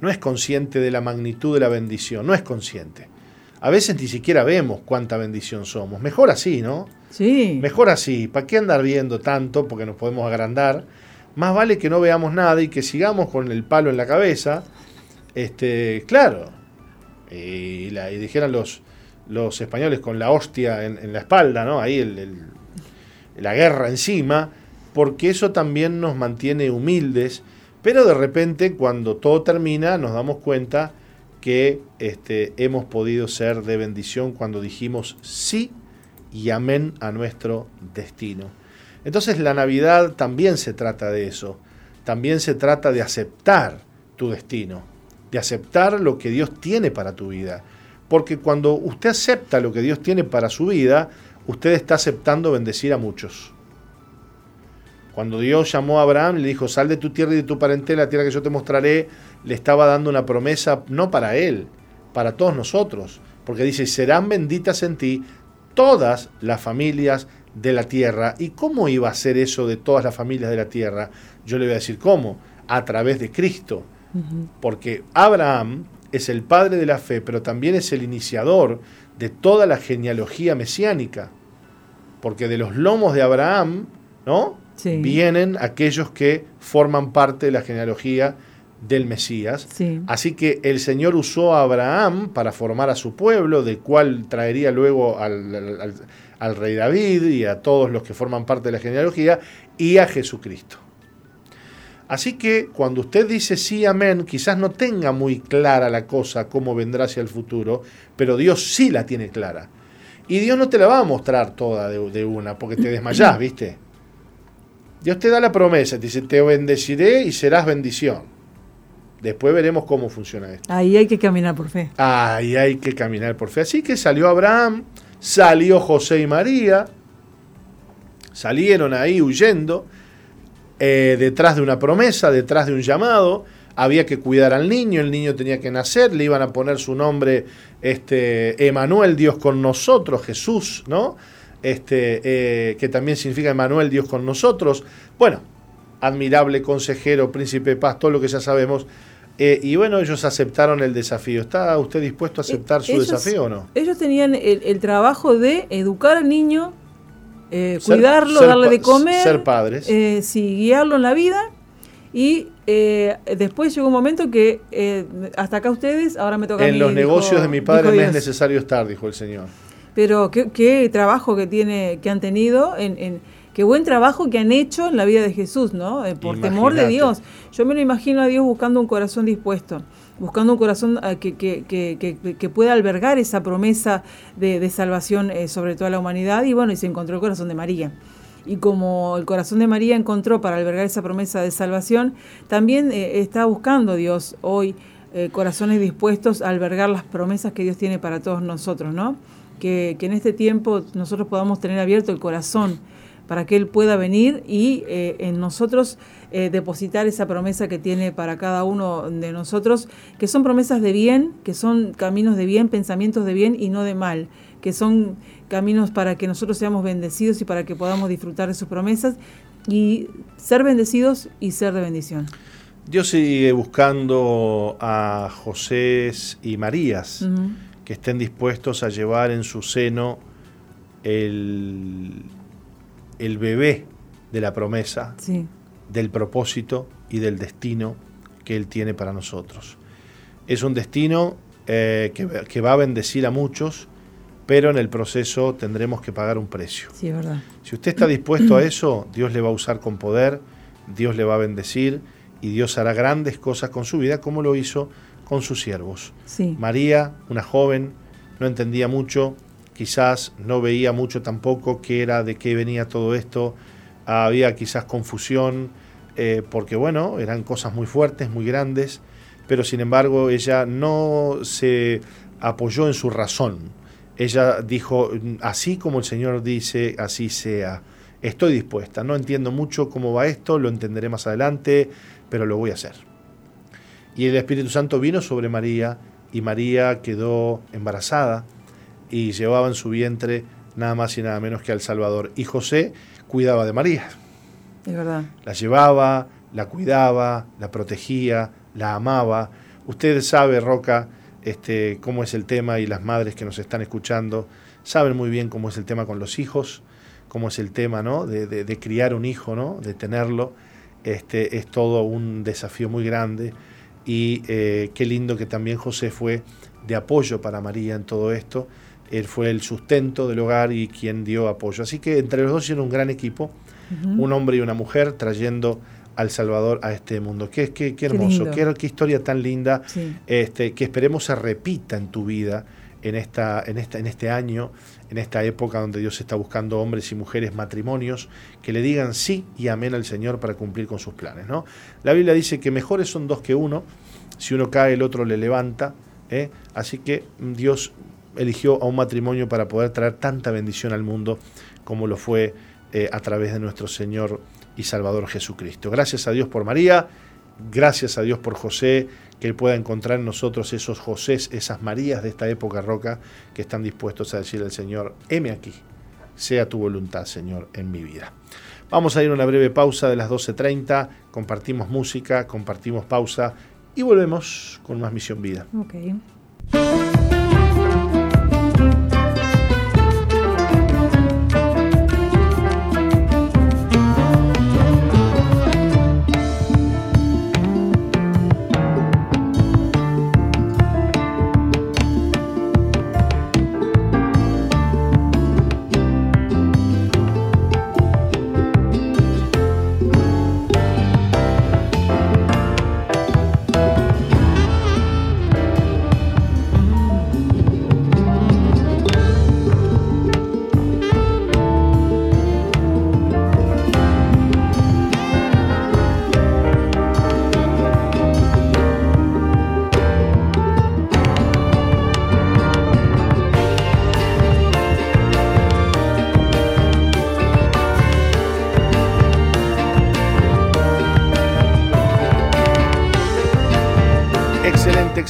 No es consciente de la magnitud de la bendición, no es consciente. A veces ni siquiera vemos cuánta bendición somos. Mejor así, ¿no? Sí. Mejor así. ¿Para qué andar viendo tanto? Porque nos podemos agrandar más vale que no veamos nada y que sigamos con el palo en la cabeza. Este, claro. Y, la, dijeran los, los españoles con la hostia en, la espalda, ¿no? Ahí la guerra encima, porque eso también nos mantiene humildes. Pero de repente, cuando todo termina, nos damos cuenta que este, hemos podido ser de bendición cuando dijimos sí y amén a nuestro destino. Entonces la Navidad también se trata de eso, también se trata de aceptar tu destino, de aceptar lo que Dios tiene para tu vida. Porque cuando usted acepta lo que Dios tiene para su vida, usted está aceptando bendecir a muchos. Cuando Dios llamó a Abraham, le dijo, sal de tu tierra y de tu parentela, la tierra que yo te mostraré, le estaba dando una promesa no para él, para todos nosotros. Porque dice, serán benditas en ti todas las familias de la tierra. ¿Y cómo iba a ser eso de todas las familias de la tierra? Yo le voy a decir cómo, a través de Cristo. Porque Abraham es el padre de la fe, pero también es el iniciador de toda la genealogía mesiánica. Porque de los lomos de Abraham, ¿no? Vienen aquellos que forman parte de la genealogía del Mesías. Así que el Señor usó a Abraham para formar a su pueblo, del cual traería luego al al rey David y a todos los que forman parte de la genealogía y a Jesucristo. Así que cuando usted dice sí, amén, quizás no tenga muy clara la cosa, cómo vendrá hacia el futuro, pero Dios sí la tiene clara. Y Dios no te la va a mostrar toda de, una, porque te desmayás, ¿viste? Dios te da la promesa, te dice, te bendeciré y serás bendición. Después veremos cómo funciona esto. Ahí hay que caminar por fe. Ahí hay que caminar por fe. Así que salió Abraham, salió José y María, salieron ahí huyendo, eh, detrás de una promesa, detrás de un llamado, había que cuidar al niño, el niño tenía que nacer, le iban a poner su nombre, este, Emanuel, Dios con nosotros, Jesús, ¿no? Este, eh, que también significa Emanuel, Dios con nosotros. Bueno, admirable consejero, príncipe paz, todo lo que ya sabemos, eh, y bueno, ellos aceptaron el desafío. ¿Está usted dispuesto a aceptar su desafío o no? Ellos tenían el, trabajo de educar al niño, eh, cuidarlo, darle de comer, ser padres, eh, sí, guiarlo en la vida. Y después llegó un momento que hasta acá ustedes, ahora me toca en a mí. En los negocios de mi padre me es necesario estar, dijo el Señor. Pero qué, trabajo que tiene, que han tenido en qué buen trabajo que han hecho en la vida de Jesús, ¿no? Eh, por temor de Dios. Yo me lo imagino a Dios buscando un corazón dispuesto, buscando un corazón eh, que, que, pueda albergar esa promesa de, salvación eh, sobre toda la humanidad. Y bueno, y se encontró el corazón de María. Y como el corazón de María encontró para albergar esa promesa de salvación, también está buscando Dios hoy corazones dispuestos a albergar las promesas que Dios tiene para todos nosotros, ¿no? Que, que en este tiempo nosotros podamos tener abierto el corazón para que Él pueda venir y eh, en nosotros eh, depositar esa promesa que tiene para cada uno de nosotros, que son promesas de bien, que son caminos de bien, pensamientos de bien y no de mal, que son caminos para que nosotros seamos bendecidos y para que podamos disfrutar de sus promesas y ser bendecidos y ser de bendición. Dios sigue buscando a José y Marías que estén dispuestos a llevar en su seno el, el bebé de la promesa, del propósito y del destino que Él tiene para nosotros. Es un destino eh, que, va a bendecir a muchos, pero en el proceso tendremos que pagar un precio. Sí, verdad. Si usted está dispuesto a eso, Dios le va a usar con poder, Dios le va a bendecir y Dios hará grandes cosas con su vida, como lo hizo con sus siervos. Sí. María, una joven, no entendía mucho, quizás no veía mucho tampoco qué era, de qué venía todo esto, había quizás confusión, eh, porque bueno, eran cosas muy fuertes, muy grandes, pero sin embargo ella no se apoyó en su razón. Ella dijo, así como el Señor dice, así sea. Estoy dispuesta, no entiendo mucho cómo va esto, lo entenderé más adelante, pero lo voy a hacer. Y el Espíritu Santo vino sobre María y María quedó embarazada y llevaba en su vientre nada más y nada menos que al Salvador. Y José cuidaba de María. Es verdad. La llevaba, la cuidaba, la protegía, la amaba. Usted sabe, Roca, este, cómo es el tema y las madres que nos están escuchando saben muy bien cómo es el tema con los hijos, cómo es el tema ¿no? de, criar un hijo, ¿no? de tenerlo. Este, es todo un desafío muy grande y eh, qué lindo que también José fue de apoyo para María en todo esto. Él fue el sustento del hogar y quien dio apoyo. Así que entre los dos hicieron un gran equipo, un hombre y una mujer trayendo al Salvador a este mundo. Qué, qué, qué hermoso, qué, qué, historia tan linda, este, que esperemos se repita en tu vida en, esta, en, esta, en este año, en esta época donde Dios está buscando hombres y mujeres, matrimonios, que le digan sí y amén al Señor para cumplir con sus planes. ¿no? La Biblia dice que mejores son dos que uno, si uno cae el otro le levanta, ¿eh? así que Dios eligió a un matrimonio para poder traer tanta bendición al mundo como lo fue eh, a través de nuestro Señor y Salvador Jesucristo. Gracias a Dios por María, gracias a Dios por José, que Él pueda encontrar en nosotros esos Josés, esas Marías de esta época roca, que están dispuestos a decirle al Señor, heme aquí, sea tu voluntad, Señor, en mi vida. Vamos a ir a una breve pausa de las 12.30, compartimos música, compartimos pausa y volvemos con más Misión Vida. Okay.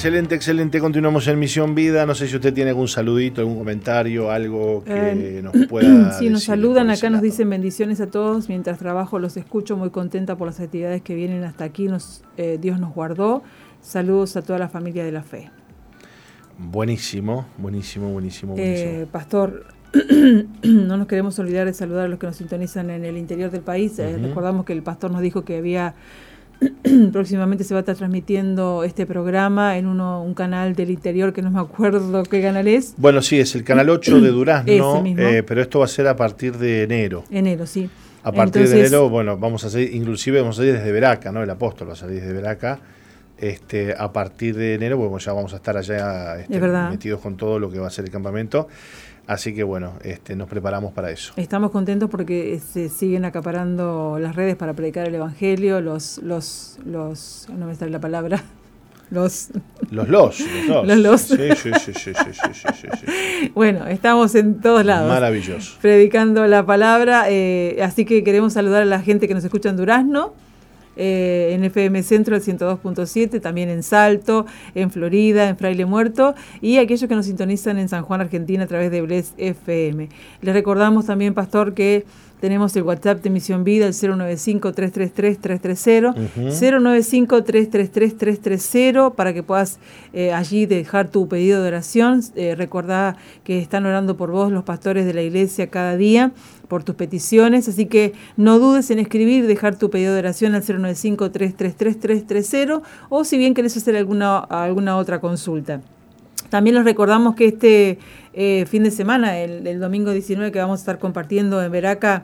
Excelente, excelente. Continuamos en Misión Vida. No sé si usted tiene algún saludito, algún comentario, algo que eh, nos pueda. Sí, nos saludan. Acá nos dicen bendiciones a todos. Mientras trabajo los escucho, muy contenta por las actividades que vienen hasta aquí. Nos, eh, Dios nos guardó. Saludos a toda la familia de la fe. Buenísimo, buenísimo, buenísimo. Eh, pastor, no nos queremos olvidar de saludar a los que nos sintonizan en el interior del país. recordamos que el pastor nos dijo que había próximamente se va a estar transmitiendo este programa en uno, un canal del interior que no me acuerdo qué canal es. Bueno, sí, es el canal 8 de Durazno, eh, pero esto va a ser a partir de enero. Enero, sí. A partir de enero, bueno, vamos a salir, inclusive vamos a salir desde Veraca, ¿no? El apóstol va a salir desde Veraca. Este, a partir de enero, bueno, ya vamos a estar allá este, metidos con todo lo que va a ser el campamento. Así que bueno, este, nos preparamos para eso. Estamos contentos porque se siguen acaparando las redes para predicar el Evangelio, los, los, los, no me sale la palabra, los... Los los, los los. Sí, sí, sí, sí, sí, sí, Bueno, estamos en todos lados. Maravilloso. Predicando la palabra, eh, así que queremos saludar a la gente que nos escucha en Durazno, eh, en FM Centro el 102.7, también en Salto, en Florida, en Fraile Muerto y aquellos que nos sintonizan en San Juan, Argentina a través de Bless FM. Les recordamos también, Pastor, que tenemos el WhatsApp de Misión Vida, el 095-333-330, 095-333-330, para que puedas eh, allí dejar tu pedido de oración. Eh, recordá que están orando por vos los pastores de la iglesia cada día por tus peticiones, así que no dudes en escribir, dejar tu pedido de oración al 095-333-330 o si bien querés hacer alguna, alguna otra consulta. También les recordamos que este eh, fin de semana, el, domingo 19 que vamos a estar compartiendo en Veraca,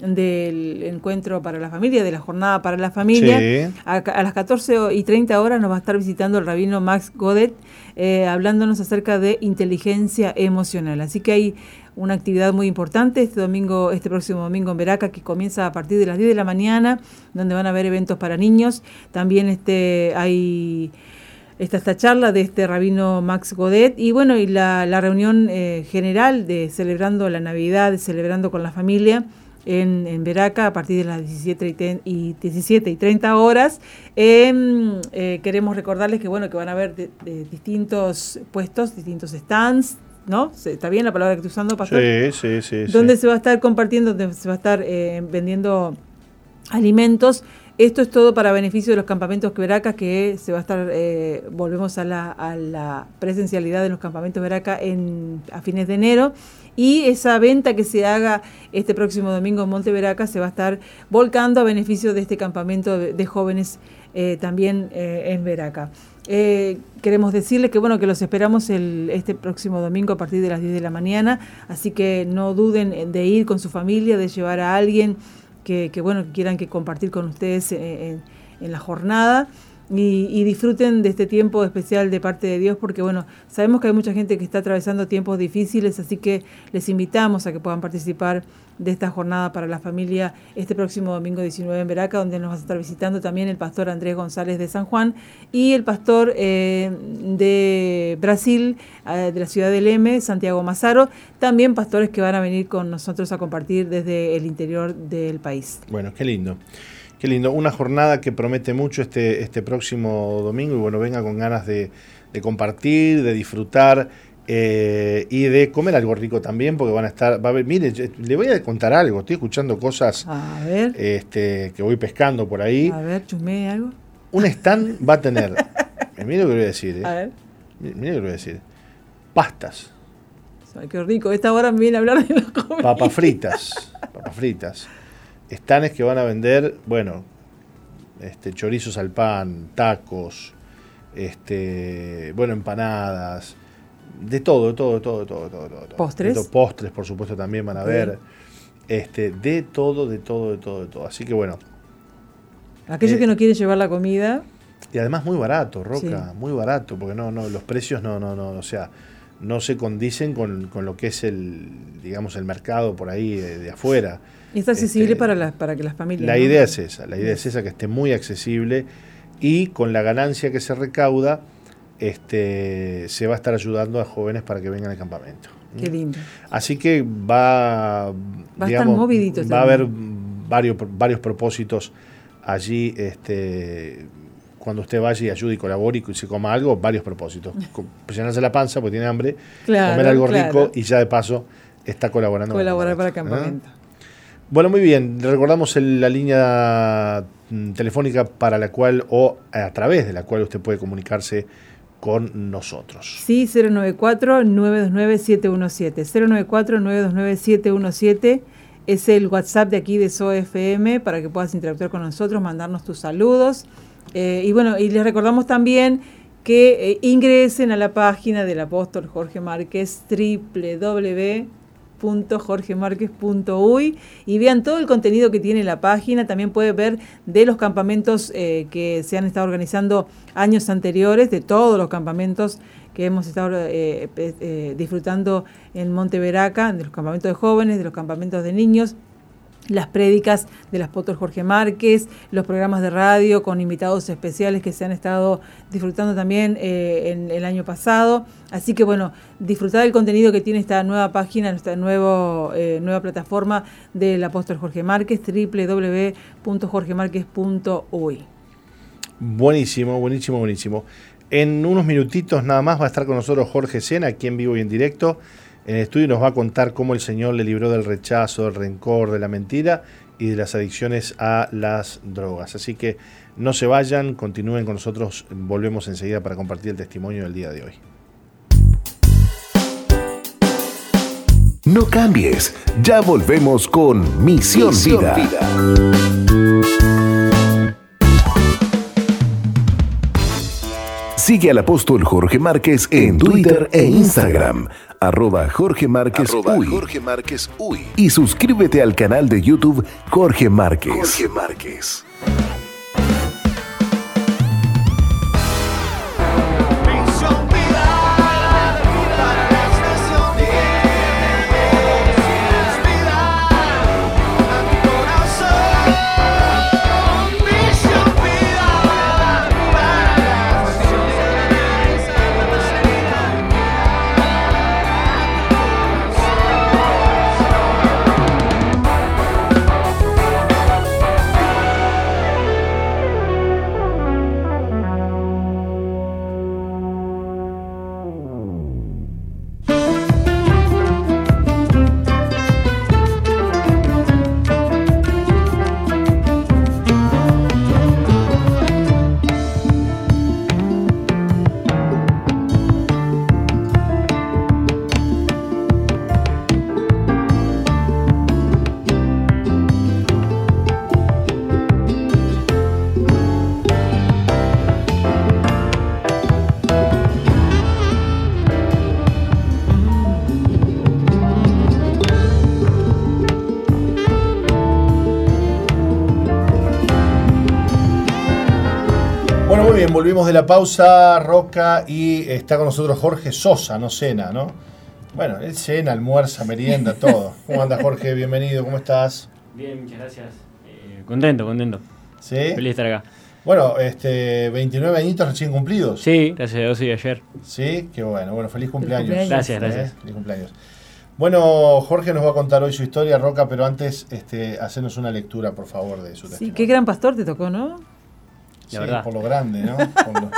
del encuentro para la familia, de la jornada para la familia. A, las 14 y 30 horas nos va a estar visitando el rabino Max Godet, eh, hablándonos acerca de inteligencia emocional. Así que hay una actividad muy importante este domingo, este próximo domingo en Veraca, que comienza a partir de las 10 de la mañana, donde van a haber eventos para niños. También este hay esta, esta charla de este rabino Max Godet y bueno, y la, reunión eh, general de celebrando la Navidad, celebrando con la familia en, en, Veraca a partir de las 17 y, 17 y 30 horas. Em, eh, queremos recordarles que bueno que van a haber distintos puestos, distintos stands, ¿no? ¿Está bien la palabra que estoy usando, Pastor? Sí, sí, sí. Donde se va a estar compartiendo, donde se va a estar eh, vendiendo alimentos. Esto es todo para beneficio de los campamentos Veraca, que se va a estar, eh, volvemos a la, presencialidad de los campamentos Veraca en, a fines de enero. Y esa venta que se haga este próximo domingo en Monte Veraca se va a estar volcando a beneficio de este campamento de, jóvenes eh, también en Veraca. Eh, queremos decirles que bueno que los esperamos este próximo domingo a partir de las 10 de la mañana, así que no duden de ir con su familia, de llevar a alguien que, bueno que quieran que compartir con ustedes en, la jornada. Y, disfruten de este tiempo especial de parte de Dios, porque bueno, sabemos que hay mucha gente que está atravesando tiempos difíciles, así que les invitamos a que puedan participar de esta jornada para la familia este próximo domingo 19 en Veraca, donde nos va a estar visitando también el pastor Andrés González de San Juan y el pastor eh, de Brasil, eh, de la ciudad del M, Santiago Mazaro, también pastores que van a venir con nosotros a compartir desde el interior del país. Bueno, qué lindo. Qué lindo, una jornada que promete mucho este, este próximo domingo y bueno, venga con ganas de, de compartir, de disfrutar eh, y de comer algo rico también, porque van a estar, va a ver, mire, le voy a contar algo, estoy escuchando cosas Este, que voy pescando por ahí. A ver, chumé algo. Un stand va a tener, mire lo que voy a decir, eh. a ver. mire lo que voy a decir, pastas. Ay, qué rico, esta hora me viene a hablar de la comida. Papas fritas, papas fritas. Stands que van a vender, bueno, este, chorizos al pan, tacos, este, bueno, empanadas, de todo, de todo, de todo, de todo, de todo, todo. ¿Postres? postres, por supuesto, también van a ver. Este, de todo, de todo, de todo, de todo. Así que bueno. Aquellos eh, que no quieren llevar la comida. Y además muy barato, Roca, muy barato, porque no, no, los precios no, no, no, o sea, no se condicen con, lo que es el, digamos, el mercado por ahí de, afuera. Y está accesible este, para, las para que las familias. La idea es esa, la idea es esa, que esté muy accesible y con la ganancia que se recauda, este, se va a estar ayudando a jóvenes para que vengan al campamento. Qué lindo. Así que va, va, digamos, va a haber varios, varios propósitos allí. Este, cuando usted vaya y ayude y colabore y se coma algo, varios propósitos. Llenarse la panza porque tiene hambre, comer algo rico y ya de paso está colaborando. Colaborar para el campamento. Bueno, muy bien. Recordamos la línea mm, telefónica para la cual o a través de la cual usted puede comunicarse con nosotros. Sí, 094-929-717. 094-929-717 es el WhatsApp de aquí de SOFM para que puedas interactuar con nosotros, mandarnos tus saludos. Eh, y bueno, y les recordamos también que eh, ingresen a la página del apóstol Jorge Márquez, www .jorgemarquez.uy y vean todo el contenido que tiene la página. También puede ver de los campamentos eh, que se han estado organizando años anteriores, de todos los campamentos que hemos estado eh, eh, disfrutando en Monte Veraca, de los campamentos de jóvenes, de los campamentos de niños las prédicas del apóstol Jorge Márquez, los programas de radio con invitados especiales que se han estado disfrutando también eh, en el año pasado. Así que bueno, disfrutar del contenido que tiene esta nueva página, nuestra nuevo, eh, nueva plataforma del apóstol Jorge Márquez, www.jorgemarquez.uy. Buenísimo, buenísimo, buenísimo. En unos minutitos nada más va a estar con nosotros Jorge Sena, aquí en vivo y en directo en el estudio nos va a contar cómo el Señor le libró del rechazo, del rencor, de la mentira y de las adicciones a las drogas. Así que no se vayan, continúen con nosotros, volvemos enseguida para compartir el testimonio del día de hoy. No cambies, ya volvemos con Misión, Vida. Sigue al apóstol Jorge Márquez en Twitter e Instagram arroba Jorge Márquez, Jorge Márquez Uy. Y suscríbete al canal de YouTube Jorge Márquez. Jorge Márquez. Bien, volvimos de la pausa, Roca, y está con nosotros Jorge Sosa, no cena, ¿no? Bueno, él cena, almuerza, merienda, todo. ¿Cómo anda Jorge? Bienvenido, ¿cómo estás? Bien, muchas gracias. Eh, contento, contento. ¿Sí? Feliz de estar acá. Bueno, este, 29 añitos recién cumplidos. Sí, gracias a Dios, sí, ayer. Sí, qué bueno. Bueno, feliz cumpleaños. Gracias, ¿Eh? gracias. Feliz cumpleaños. Bueno, Jorge nos va a contar hoy su historia, Roca, pero antes, este, hacernos una lectura, por favor, de su Sí, testimonio. qué gran pastor te tocó, ¿no? Sí, La verdad. por lo grande, ¿no? Por lo-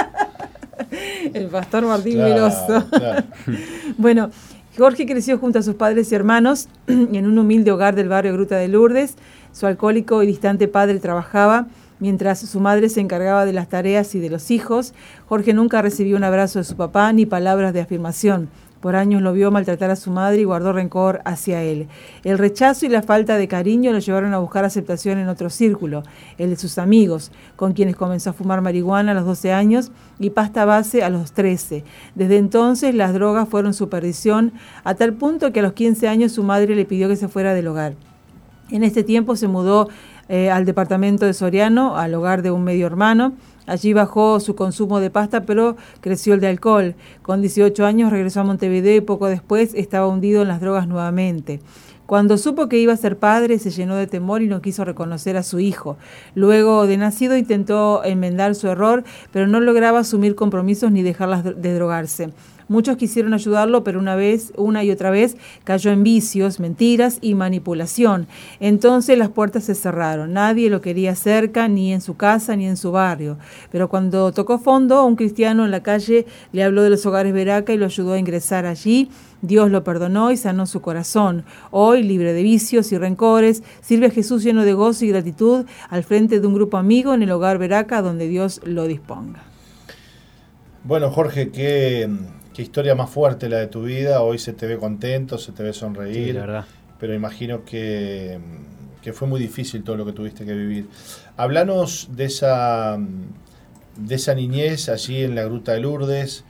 El pastor Martín Claro, Veloso. claro. Bueno, Jorge creció junto a sus padres y hermanos en un humilde hogar del barrio Gruta de Lourdes. Su alcohólico y distante padre trabajaba mientras su madre se encargaba de las tareas y de los hijos. Jorge nunca recibió un abrazo de su papá ni palabras de afirmación. Por años lo vio maltratar a su madre y guardó rencor hacia él. El rechazo y la falta de cariño lo llevaron a buscar aceptación en otro círculo, el de sus amigos, con quienes comenzó a fumar marihuana a los 12 años y pasta base a los 13. Desde entonces las drogas fueron su perdición, a tal punto que a los 15 años su madre le pidió que se fuera del hogar. En este tiempo se mudó eh, al departamento de Soriano, al hogar de un medio hermano. Allí bajó su consumo de pasta, pero creció el de alcohol. Con 18 años regresó a Montevideo y poco después estaba hundido en las drogas nuevamente. Cuando supo que iba a ser padre, se llenó de temor y no quiso reconocer a su hijo. Luego de nacido intentó enmendar su error, pero no lograba asumir compromisos ni dejarlas de drogarse. Muchos quisieron ayudarlo, pero una vez, una y otra vez, cayó en vicios, mentiras y manipulación. Entonces las puertas se cerraron. Nadie lo quería cerca, ni en su casa, ni en su barrio. Pero cuando tocó fondo, un cristiano en la calle le habló de los hogares Veraca y lo ayudó a ingresar allí. Dios lo perdonó y sanó su corazón. Hoy, libre de vicios y rencores, sirve a Jesús lleno de gozo y gratitud al frente de un grupo amigo en el hogar Veraca donde Dios lo disponga. Bueno, Jorge, qué, qué historia más fuerte la de tu vida. Hoy se te ve contento, se te ve sonreír. Sí, la verdad. Pero imagino que, que fue muy difícil todo lo que tuviste que vivir. Hablanos de esa, de esa niñez allí en la Gruta de Lourdes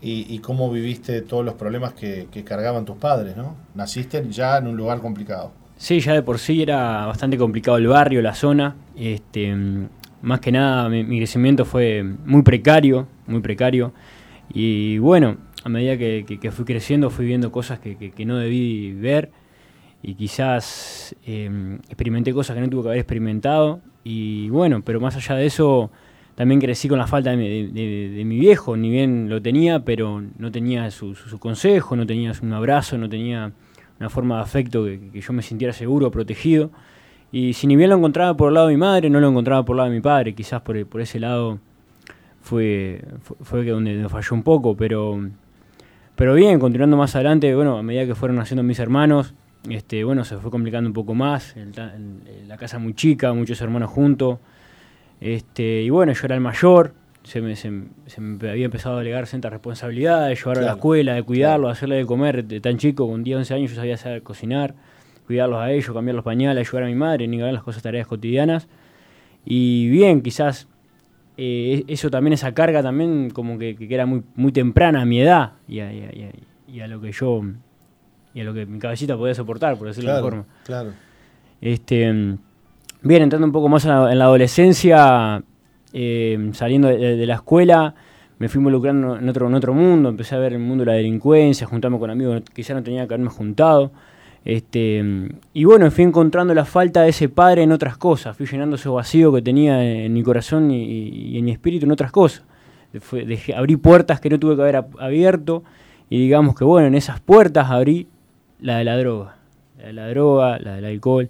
y, y cómo viviste todos los problemas que, que cargaban tus padres, ¿no? Naciste ya en un lugar complicado. Sí, ya de por sí era bastante complicado el barrio, la zona. Este, más que nada, mi, mi crecimiento fue muy precario, muy precario. Y bueno, a medida que, fui creciendo, fui viendo cosas que, no debí ver. Y quizás eh, experimenté cosas que no tuve que haber experimentado. Y bueno, pero más allá de eso, también crecí con la falta de, de- de- mi viejo. Ni bien lo tenía, pero no tenía su, su- consejo, no tenía un abrazo, no tenía una forma de afecto que, yo me sintiera seguro, protegido. Y si ni bien lo encontraba por el lado de mi madre, no lo encontraba por el lado de mi padre. Quizás por, por ese lado fue, fue, fue donde me falló un poco, pero, pero bien, continuando más adelante, bueno, a medida que fueron naciendo mis hermanos, este, bueno, se fue complicando un poco más, el ta- el- la casa muy chica, muchos hermanos juntos, este, y bueno, yo era el mayor, se me, se, me- se me había empezado a delegar ciertas responsabilidades, llevarlo a la escuela, de cuidarlo, hacerle de comer, de tan chico, con 10, 11 años yo sabía hacer cocinar, cuidarlos a ellos, cambiar los pañales, ayudar a mi madre, ni hablar las cosas, tareas cotidianas, y bien, quizás eh, eso también, esa carga también como que, que era muy, muy temprana a mi edad y a, y a- y a- y a lo que yo, y a lo que mi cabecita podía soportar, por decirlo de Claro, una forma. claro. Este, bien, entrando un poco más en la, en la adolescencia, eh, saliendo de, de la escuela, me fui involucrando en otro, en otro mundo, empecé a ver el mundo de la delincuencia, juntarme con amigos que ya no tenía que haberme juntado. Este, y bueno, fui encontrando la falta de ese padre en otras cosas, fui llenando ese vacío que tenía en mi corazón y, en mi espíritu en otras cosas. Abrí puertas que no tuve que haber ab- abierto y digamos que bueno, en esas puertas abrí la de la droga, la de la droga, la del alcohol,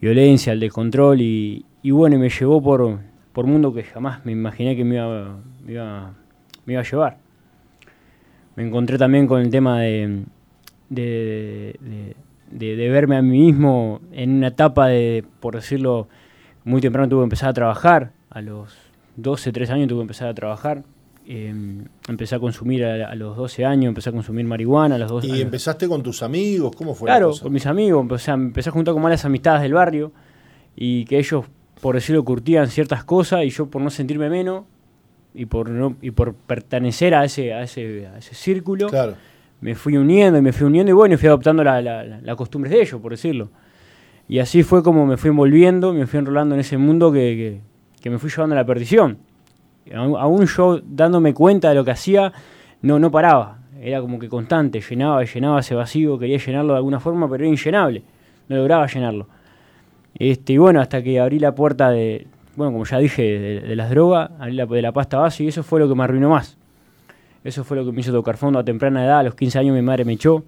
violencia, el descontrol y, y bueno, me llevó por, por mundo que jamás me imaginé que me iba, me iba, a llevar. Me encontré también con el tema de- de verme a mí mismo en una etapa de, por decirlo, muy temprano tuve que empezar a trabajar, a los 12, 13 años tuve que empezar a trabajar. eh, empecé a consumir a, a los 12 años, empecé a consumir marihuana a los 12 ¿Y años. empezaste con tus amigos? ¿Cómo fue la Claro, cosa? con mis amigos, empecé a, empecé a juntar con malas amistades del barrio y que ellos, por decirlo, curtían ciertas cosas y yo por no sentirme menos y por no y por pertenecer a ese, a ese, a ese círculo, Claro. Me fui uniendo y me fui uniendo y bueno, y fui adoptando la, la, la- las costumbres de ellos, por decirlo. Y así fue como me fui envolviendo, me fui enrolando en ese mundo que, que, me fui llevando a la perdición. aún yo dándome cuenta de lo que hacía, no, no paraba. Era como que constante, llenaba y llenaba ese vacío, quería llenarlo de alguna forma, pero era inllenable. No lograba llenarlo. Este, y bueno, hasta que abrí la puerta de, bueno, como ya dije, de, las drogas, de la pasta base y eso fue lo que me arruinó más. Eso fue lo que me hizo tocar fondo a temprana edad. A los 15 años mi madre me echó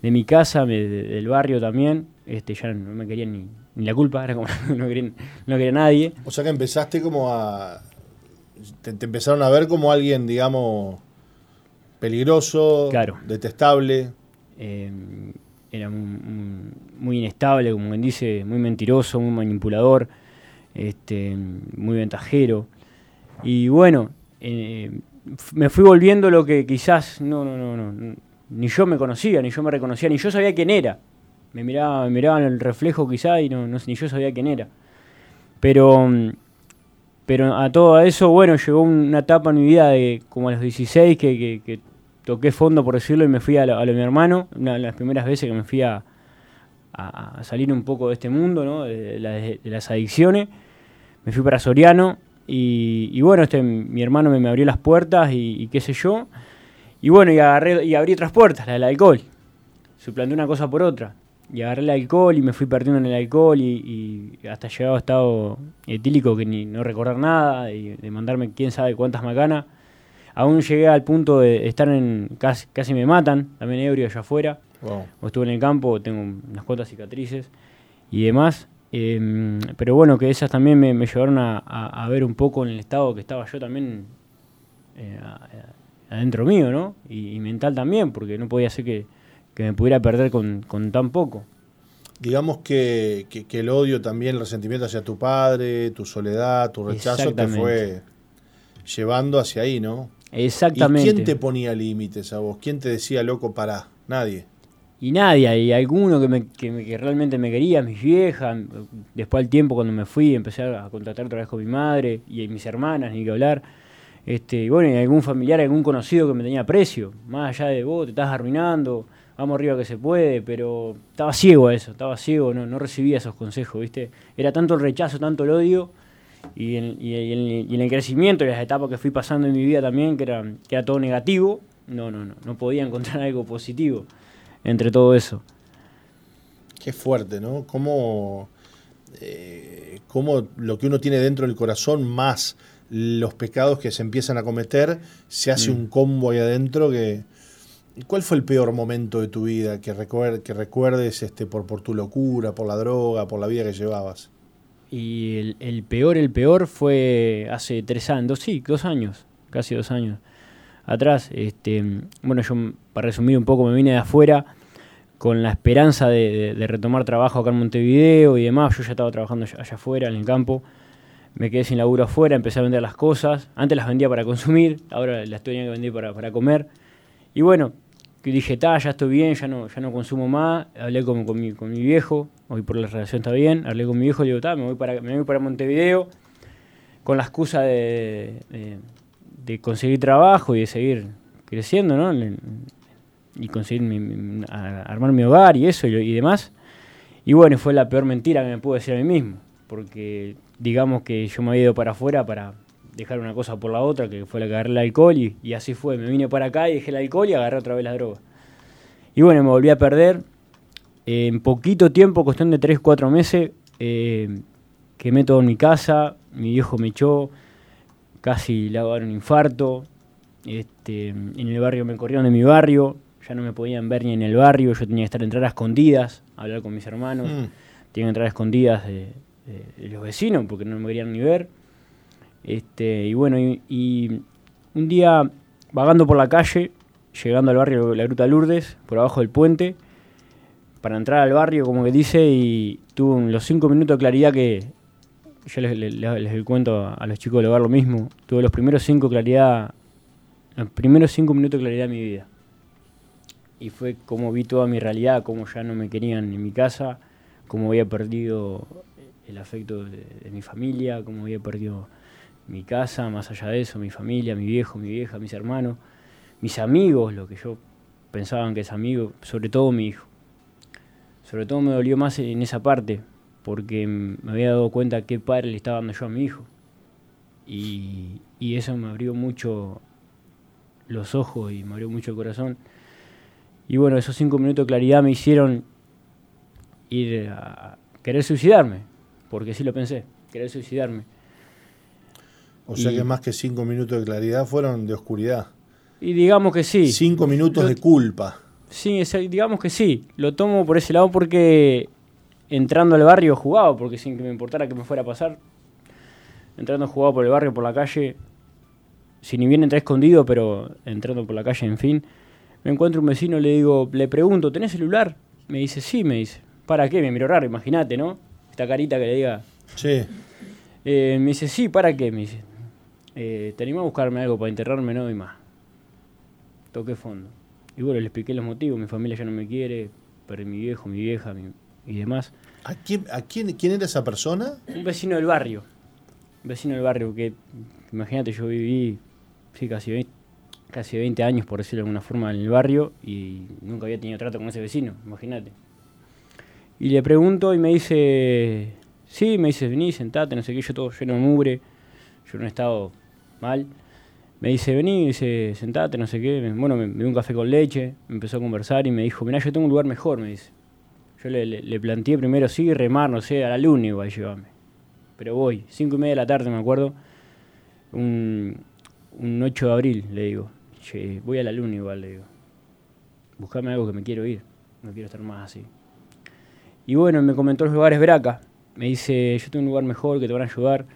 de mi casa, del barrio también. Este, ya no me quería ni, la culpa, era como no quería, no quería nadie. O sea que empezaste como a... Te, empezaron a ver como alguien, digamos, peligroso, detestable. Em, era muy, inestable, como quien dice, muy mentiroso, muy manipulador, este, muy ventajero. Y bueno, eh, me fui volviendo lo que quizás no, no, no, no, ni yo me conocía, ni yo me reconocía, ni yo sabía quién era. Me miraba, me miraba en el reflejo quizás y no, ni yo sabía quién era. Pero, pero a todo eso, bueno, llegó una etapa en mi vida de como a los 16 que, que toqué fondo, por decirlo, y me fui a lo, de mi hermano, una de las primeras veces que me fui a, salir un poco de este mundo, ¿no? de, las adicciones. Me fui para Soriano y, bueno, este, mi hermano me, abrió las puertas y, qué sé yo. Y bueno, y, agarré, y abrí otras puertas, la del alcohol. Suplanté una cosa por otra. Y agarré el alcohol y me fui perdiendo en el alcohol y, hasta llegado a estado etílico que ni no recordar nada y de mandarme quién sabe cuántas macanas. Aún llegué al punto de estar en. casi, casi me matan, también ebrio allá afuera. O estuve en el campo, tengo unas cuantas cicatrices y demás. Em, pero bueno, que esas también me, llevaron a, ver un poco en el estado que estaba yo también eh, adentro mío, ¿no? Y, mental también, porque no podía ser que, me pudiera perder con, tan poco. Digamos que, que, el odio también, el resentimiento hacia tu padre, tu soledad, tu rechazo, te fue llevando hacia ahí, ¿no? Exactamente. ¿Y quién te ponía límites a vos? ¿Quién te decía, loco, para? Nadie. Y nadie, y alguno que, me, que, realmente me quería, mis viejas. Después al tiempo, cuando me fui, empecé a contactar otra vez con mi madre y mis hermanas, ni que hablar. Este, y bueno, y algún familiar, algún conocido que me tenía precio. Más allá de vos, te estás arruinando, vamos arriba que se puede, pero estaba ciego a eso, estaba ciego, no, no recibía esos consejos, ¿viste? Era tanto el rechazo, tanto el odio y en, y, en, el crecimiento y las etapas que fui pasando en mi vida también, que era, que era todo negativo, no, no, no, no podía encontrar algo positivo entre todo eso. Qué fuerte, ¿no? Cómo, eh, cómo lo que uno tiene dentro del corazón más los pecados que se empiezan a cometer, se hace mm. un combo ahí adentro que... ¿Cuál fue el peor momento de tu vida que, que recuerdes este, por, por tu locura, por la droga, por la vida que llevabas? Y el, peor, el peor fue hace tres años, sí, dos años, casi dos años atrás. Este, bueno, yo, para resumir un poco, me vine de afuera con la esperanza de, retomar trabajo acá en Montevideo y demás. Yo ya estaba trabajando allá, afuera, en el campo. Me quedé sin laburo afuera, empecé a vender las cosas. Antes las vendía para consumir, ahora las tenía que vender para, para comer. Y bueno, dije, ta, ya estoy bien, ya no, ya no consumo más. Hablé con, mi, con mi viejo, hoy por la relación está bien. Hablé con mi viejo y digo, ta, me voy para, me voy para Montevideo con la excusa de, conseguir trabajo y de seguir creciendo, ¿no? Y conseguir armar mi hogar y eso y, demás. Y bueno, fue la peor mentira que me pude decir a mí mismo, porque digamos que yo me había ido para afuera para dejar una cosa por la otra, que fue la que agarré el alcohol y, así fue. Me vine para acá y dejé el alcohol y agarré otra vez la droga. Y bueno, me volví a perder. en poquito tiempo, cuestión de 3, 4 meses, eh, quemé todo en mi casa, mi viejo me echó, casi le hago un infarto. Este, en el barrio me corrieron de mi barrio, ya no me podían ver ni en el barrio, yo tenía que estar entrar a escondidas, hablar con mis hermanos, mm. tenía que entrar a escondidas de, de los vecinos porque no me querían ni ver. Este, y bueno, y, un día vagando por la calle, llegando al barrio la Gruta Lourdes, por abajo del puente, para entrar al barrio, como que dice, y tuve los cinco minutos de claridad que yo les, cuento a, los chicos de ver lo mismo. Tuve los primeros cinco claridad, los primeros cinco minutos de claridad de mi vida. Y fue como vi toda mi realidad, como ya no me querían en mi casa, como había perdido el afecto de, mi familia, como había perdido mi casa, más allá de eso, mi familia, mi viejo, mi vieja, mis hermanos, mis amigos, lo que yo pensaba que es amigo, sobre todo mi hijo. Sobre todo me dolió más en esa parte, porque me había dado cuenta qué padre le estaba dando yo a mi hijo. Y, y eso me abrió mucho los ojos y me abrió mucho el corazón. Y bueno, esos cinco minutos de claridad me hicieron ir a querer suicidarme, porque sí lo pensé, querer suicidarme. O sea que más que cinco minutos de claridad fueron de oscuridad. Y digamos que sí. Cinco minutos de culpa. Sí, digamos que sí. Lo tomo por ese lado porque entrando al barrio jugaba, porque sin que me importara que me fuera a pasar, entrando jugaba por el barrio, por la calle, si ni bien entré escondido, pero entrando por la calle, en fin, me encuentro un vecino, le digo, le pregunto, ¿tenés celular? Me dice, sí, me dice. ¿Para qué? Me miro raro, imagínate, ¿no? Esta carita que le diga. Sí. Eh, me dice, sí, ¿para qué? Me dice, eh, te a buscarme algo para enterrarme, no y más. Toqué fondo. Y bueno, le expliqué los motivos, mi familia ya no me quiere, pero mi viejo, mi vieja y demás. ¿A, quién, a quién, quién era esa persona? Un vecino del barrio. Un vecino del barrio que, imagínate, yo viví sí, casi 20, casi 20 años, por decirlo de alguna forma, en el barrio y nunca había tenido trato con ese vecino, imagínate. Y le pregunto y me dice, sí, me dice, vení, sentate, no sé qué, yo todo lleno de mugre, yo no he estado mal. Me dice, vení, dice, sentate, no sé qué. Bueno, me, dio un café con leche, empezó a conversar y me dijo, mirá, yo tengo un lugar mejor, me dice. Yo le, planteé primero, sí, remar, no sé, a la luna igual, llévame. Pero voy, cinco y media de la tarde, me acuerdo. Un, un 8 de abril, le digo. voy a la luna igual, le digo. Buscame algo que me quiero ir. No quiero estar más así. Y bueno, me comentó los lugares Braca. Me dice, yo tengo un lugar mejor que te van a ayudar.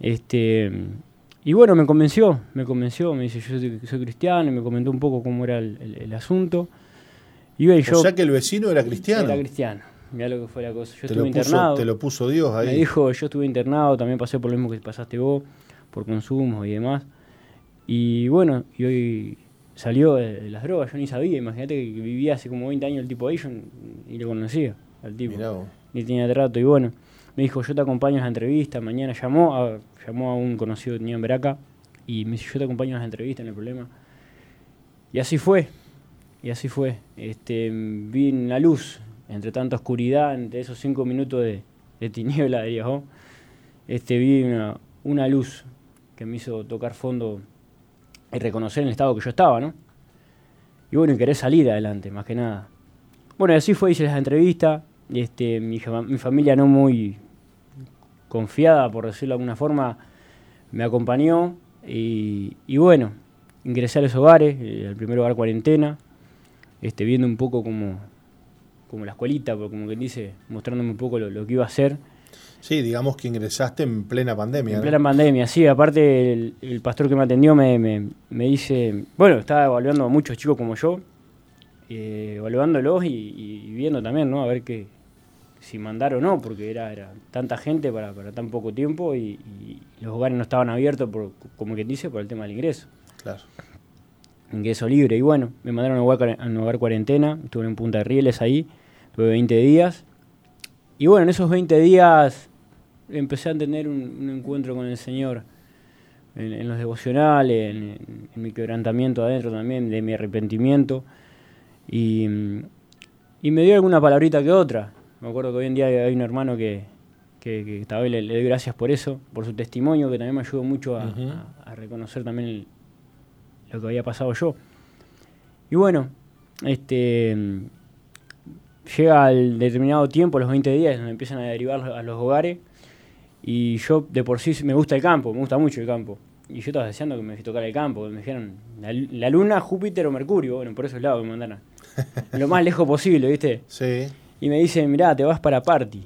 Este, y bueno, me convenció, me convenció, me dice, yo soy, cristiano, y me comentó un poco cómo era el, asunto. Y yo, o sea que el vecino era cristiano. Era cristiano, mira lo que fue la cosa. Yo estuve internado. te lo puso Dios ahí. Me dijo, yo estuve internado, también pasé por lo mismo que pasaste vos, por consumo y demás. Y bueno, y hoy salió de, las drogas, yo ni sabía, imagínate que vivía hace como 20 años el tipo ahí, yo ni lo conocía al tipo. Ni tenía trato, y bueno, me dijo, yo te acompaño en las entrevistas, mañana llamó a, llamó a un conocido que tenía en Veraca, y me dice, yo te acompaño en las entrevistas, no hay problema. Y así fue, y así fue. Este, vi la luz, entre tanta oscuridad, entre esos cinco minutos de, de tiniebla, diría yo, este, vi una, una luz que me hizo tocar fondo y reconocer el estado que yo estaba, ¿no? Y bueno, y querer salir adelante, más que nada. Bueno, así fue, hice las entrevistas, este, mi, mi familia no muy confiada, por decirlo de alguna forma, me acompañó y, bueno, ingresé a los hogares, el eh, primer hogar cuarentena, este, viendo un poco como, como la escuelita, como quien dice, mostrándome un poco lo, lo que iba a hacer Sí, digamos que ingresaste en plena pandemia. En plena pandemia, sí. Aparte, el, pastor que me atendió me, me, dice, bueno, estaba evaluando a muchos chicos como yo, eh, evaluándolos y, viendo también, ¿no? A ver qué, si mandar o no, porque era, era tanta gente para, para tan poco tiempo y, los hogares no estaban abiertos, por, como quien dice, por el tema del ingreso. Claro. Ingreso libre. Y bueno, me mandaron a un hogar, a un hogar cuarentena, estuve en Punta de Rieles ahí, tuve 20 días. Y bueno, en esos 20 días empecé a tener un, encuentro con el Señor en, los devocionales, en, mi quebrantamiento adentro también, de mi arrepentimiento. Y, me dio alguna palabrita que otra. Me acuerdo que hoy en día hay un hermano que, que, que le, le, doy gracias por eso, por su testimonio, que también me ayudó mucho a, reconocer también lo que había pasado yo. Y bueno, este llega el determinado tiempo, los 20 días, donde empiezan a derivar a los hogares, y yo de por sí me gusta el campo, me gusta mucho el campo. Y yo estaba deseando que me tocara el campo, me dijeran la, Luna, Júpiter o Mercurio, bueno, por esos lados me mandaron. lo más lejos posible, ¿viste? Sí. Y me dicen, mirá, te vas para Party.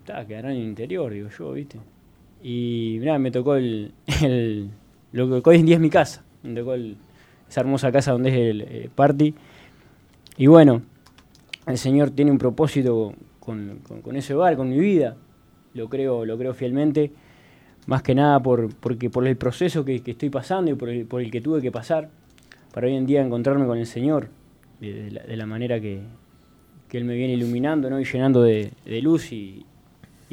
Está, quedará en el interior, digo yo, ¿viste? Y mirá, me tocó el, lo que hoy en día es mi casa. Me tocó esa hermosa casa donde es el eh, Party. Y bueno, el Señor tiene un propósito con, con ese hogar, con mi vida lo creo, lo creo fielmente, más que nada por, porque, por el proceso que, estoy pasando y por el, por el, que tuve que pasar, para hoy en día encontrarme con el Señor de, la, manera que, Él me viene iluminando ¿no? y llenando de, luz y,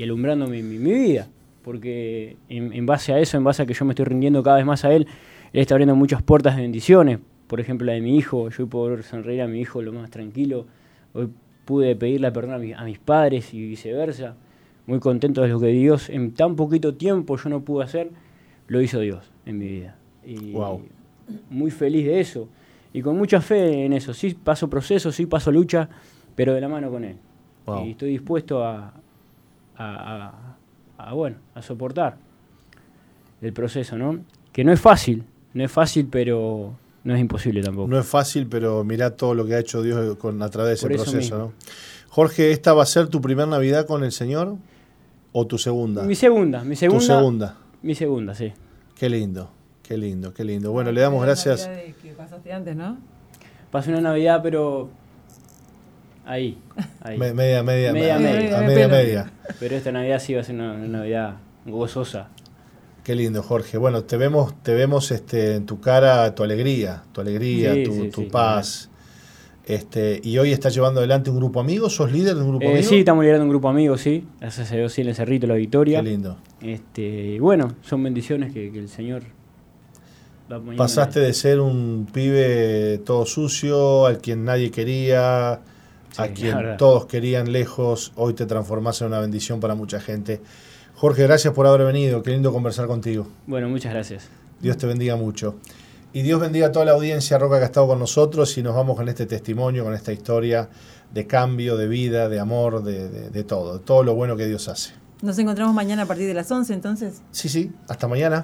alumbrando mi, vida. Porque en, base a eso, en base a que yo me estoy rindiendo cada vez más a Él, Él está abriendo muchas puertas de bendiciones. Por ejemplo, la de mi hijo, yo hoy puedo sonreír a mi hijo lo más tranquilo. Hoy pude pedirle perdón a, a mis padres y viceversa muy contento de lo que Dios en tan poquito tiempo yo no pude hacer, lo hizo Dios en mi vida. Y muy feliz de eso. Y con mucha fe en eso. Sí paso procesos, sí paso lucha, pero de la mano con Él. Y estoy dispuesto a, a, bueno, a soportar el proceso, ¿no? Que no es fácil, no es fácil, pero no es imposible tampoco. No es fácil, pero mirá todo lo que ha hecho Dios con, a través de ese proceso, ¿no? Jorge, ¿esta va a ser tu primera Navidad con el Señor o tu segunda? Mi segunda, mi segunda. Tu segunda. Mi segunda, sí. Qué lindo, qué lindo, qué lindo. Bueno, le damos gracias. que pasaste antes, ¿no? Pasé una Navidad, pero ahí. ahí. media, media, media, media, media, media, media. Pero esta Navidad sí va a ser una Navidad gozosa. Qué lindo, Jorge. Bueno, te vemos, te vemos este, en tu cara tu alegría, tu alegría, tu, paz. Este, y hoy estás llevando adelante un grupo amigo, ¿sos líder de un grupo eh, Sí, estamos liderando un grupo amigo, sí. Gracias a Dios, sí, en el Cerrito La Victoria. Qué lindo. Este, bueno, son bendiciones que, el Señor Pasaste de ser un pibe todo sucio, al quien nadie quería, a quien todos querían lejos, hoy te transformaste en una bendición para mucha gente. Jorge, gracias por haber venido. Qué lindo conversar contigo. Bueno, muchas gracias. Dios te bendiga mucho. Y Dios bendiga a toda la audiencia Roca que ha estado con nosotros y nos vamos con este testimonio, con esta historia de cambio, de vida, de amor, de, de todo, de todo lo bueno que Dios hace. Nos encontramos mañana a partir de las 11 entonces. Sí, sí, hasta mañana.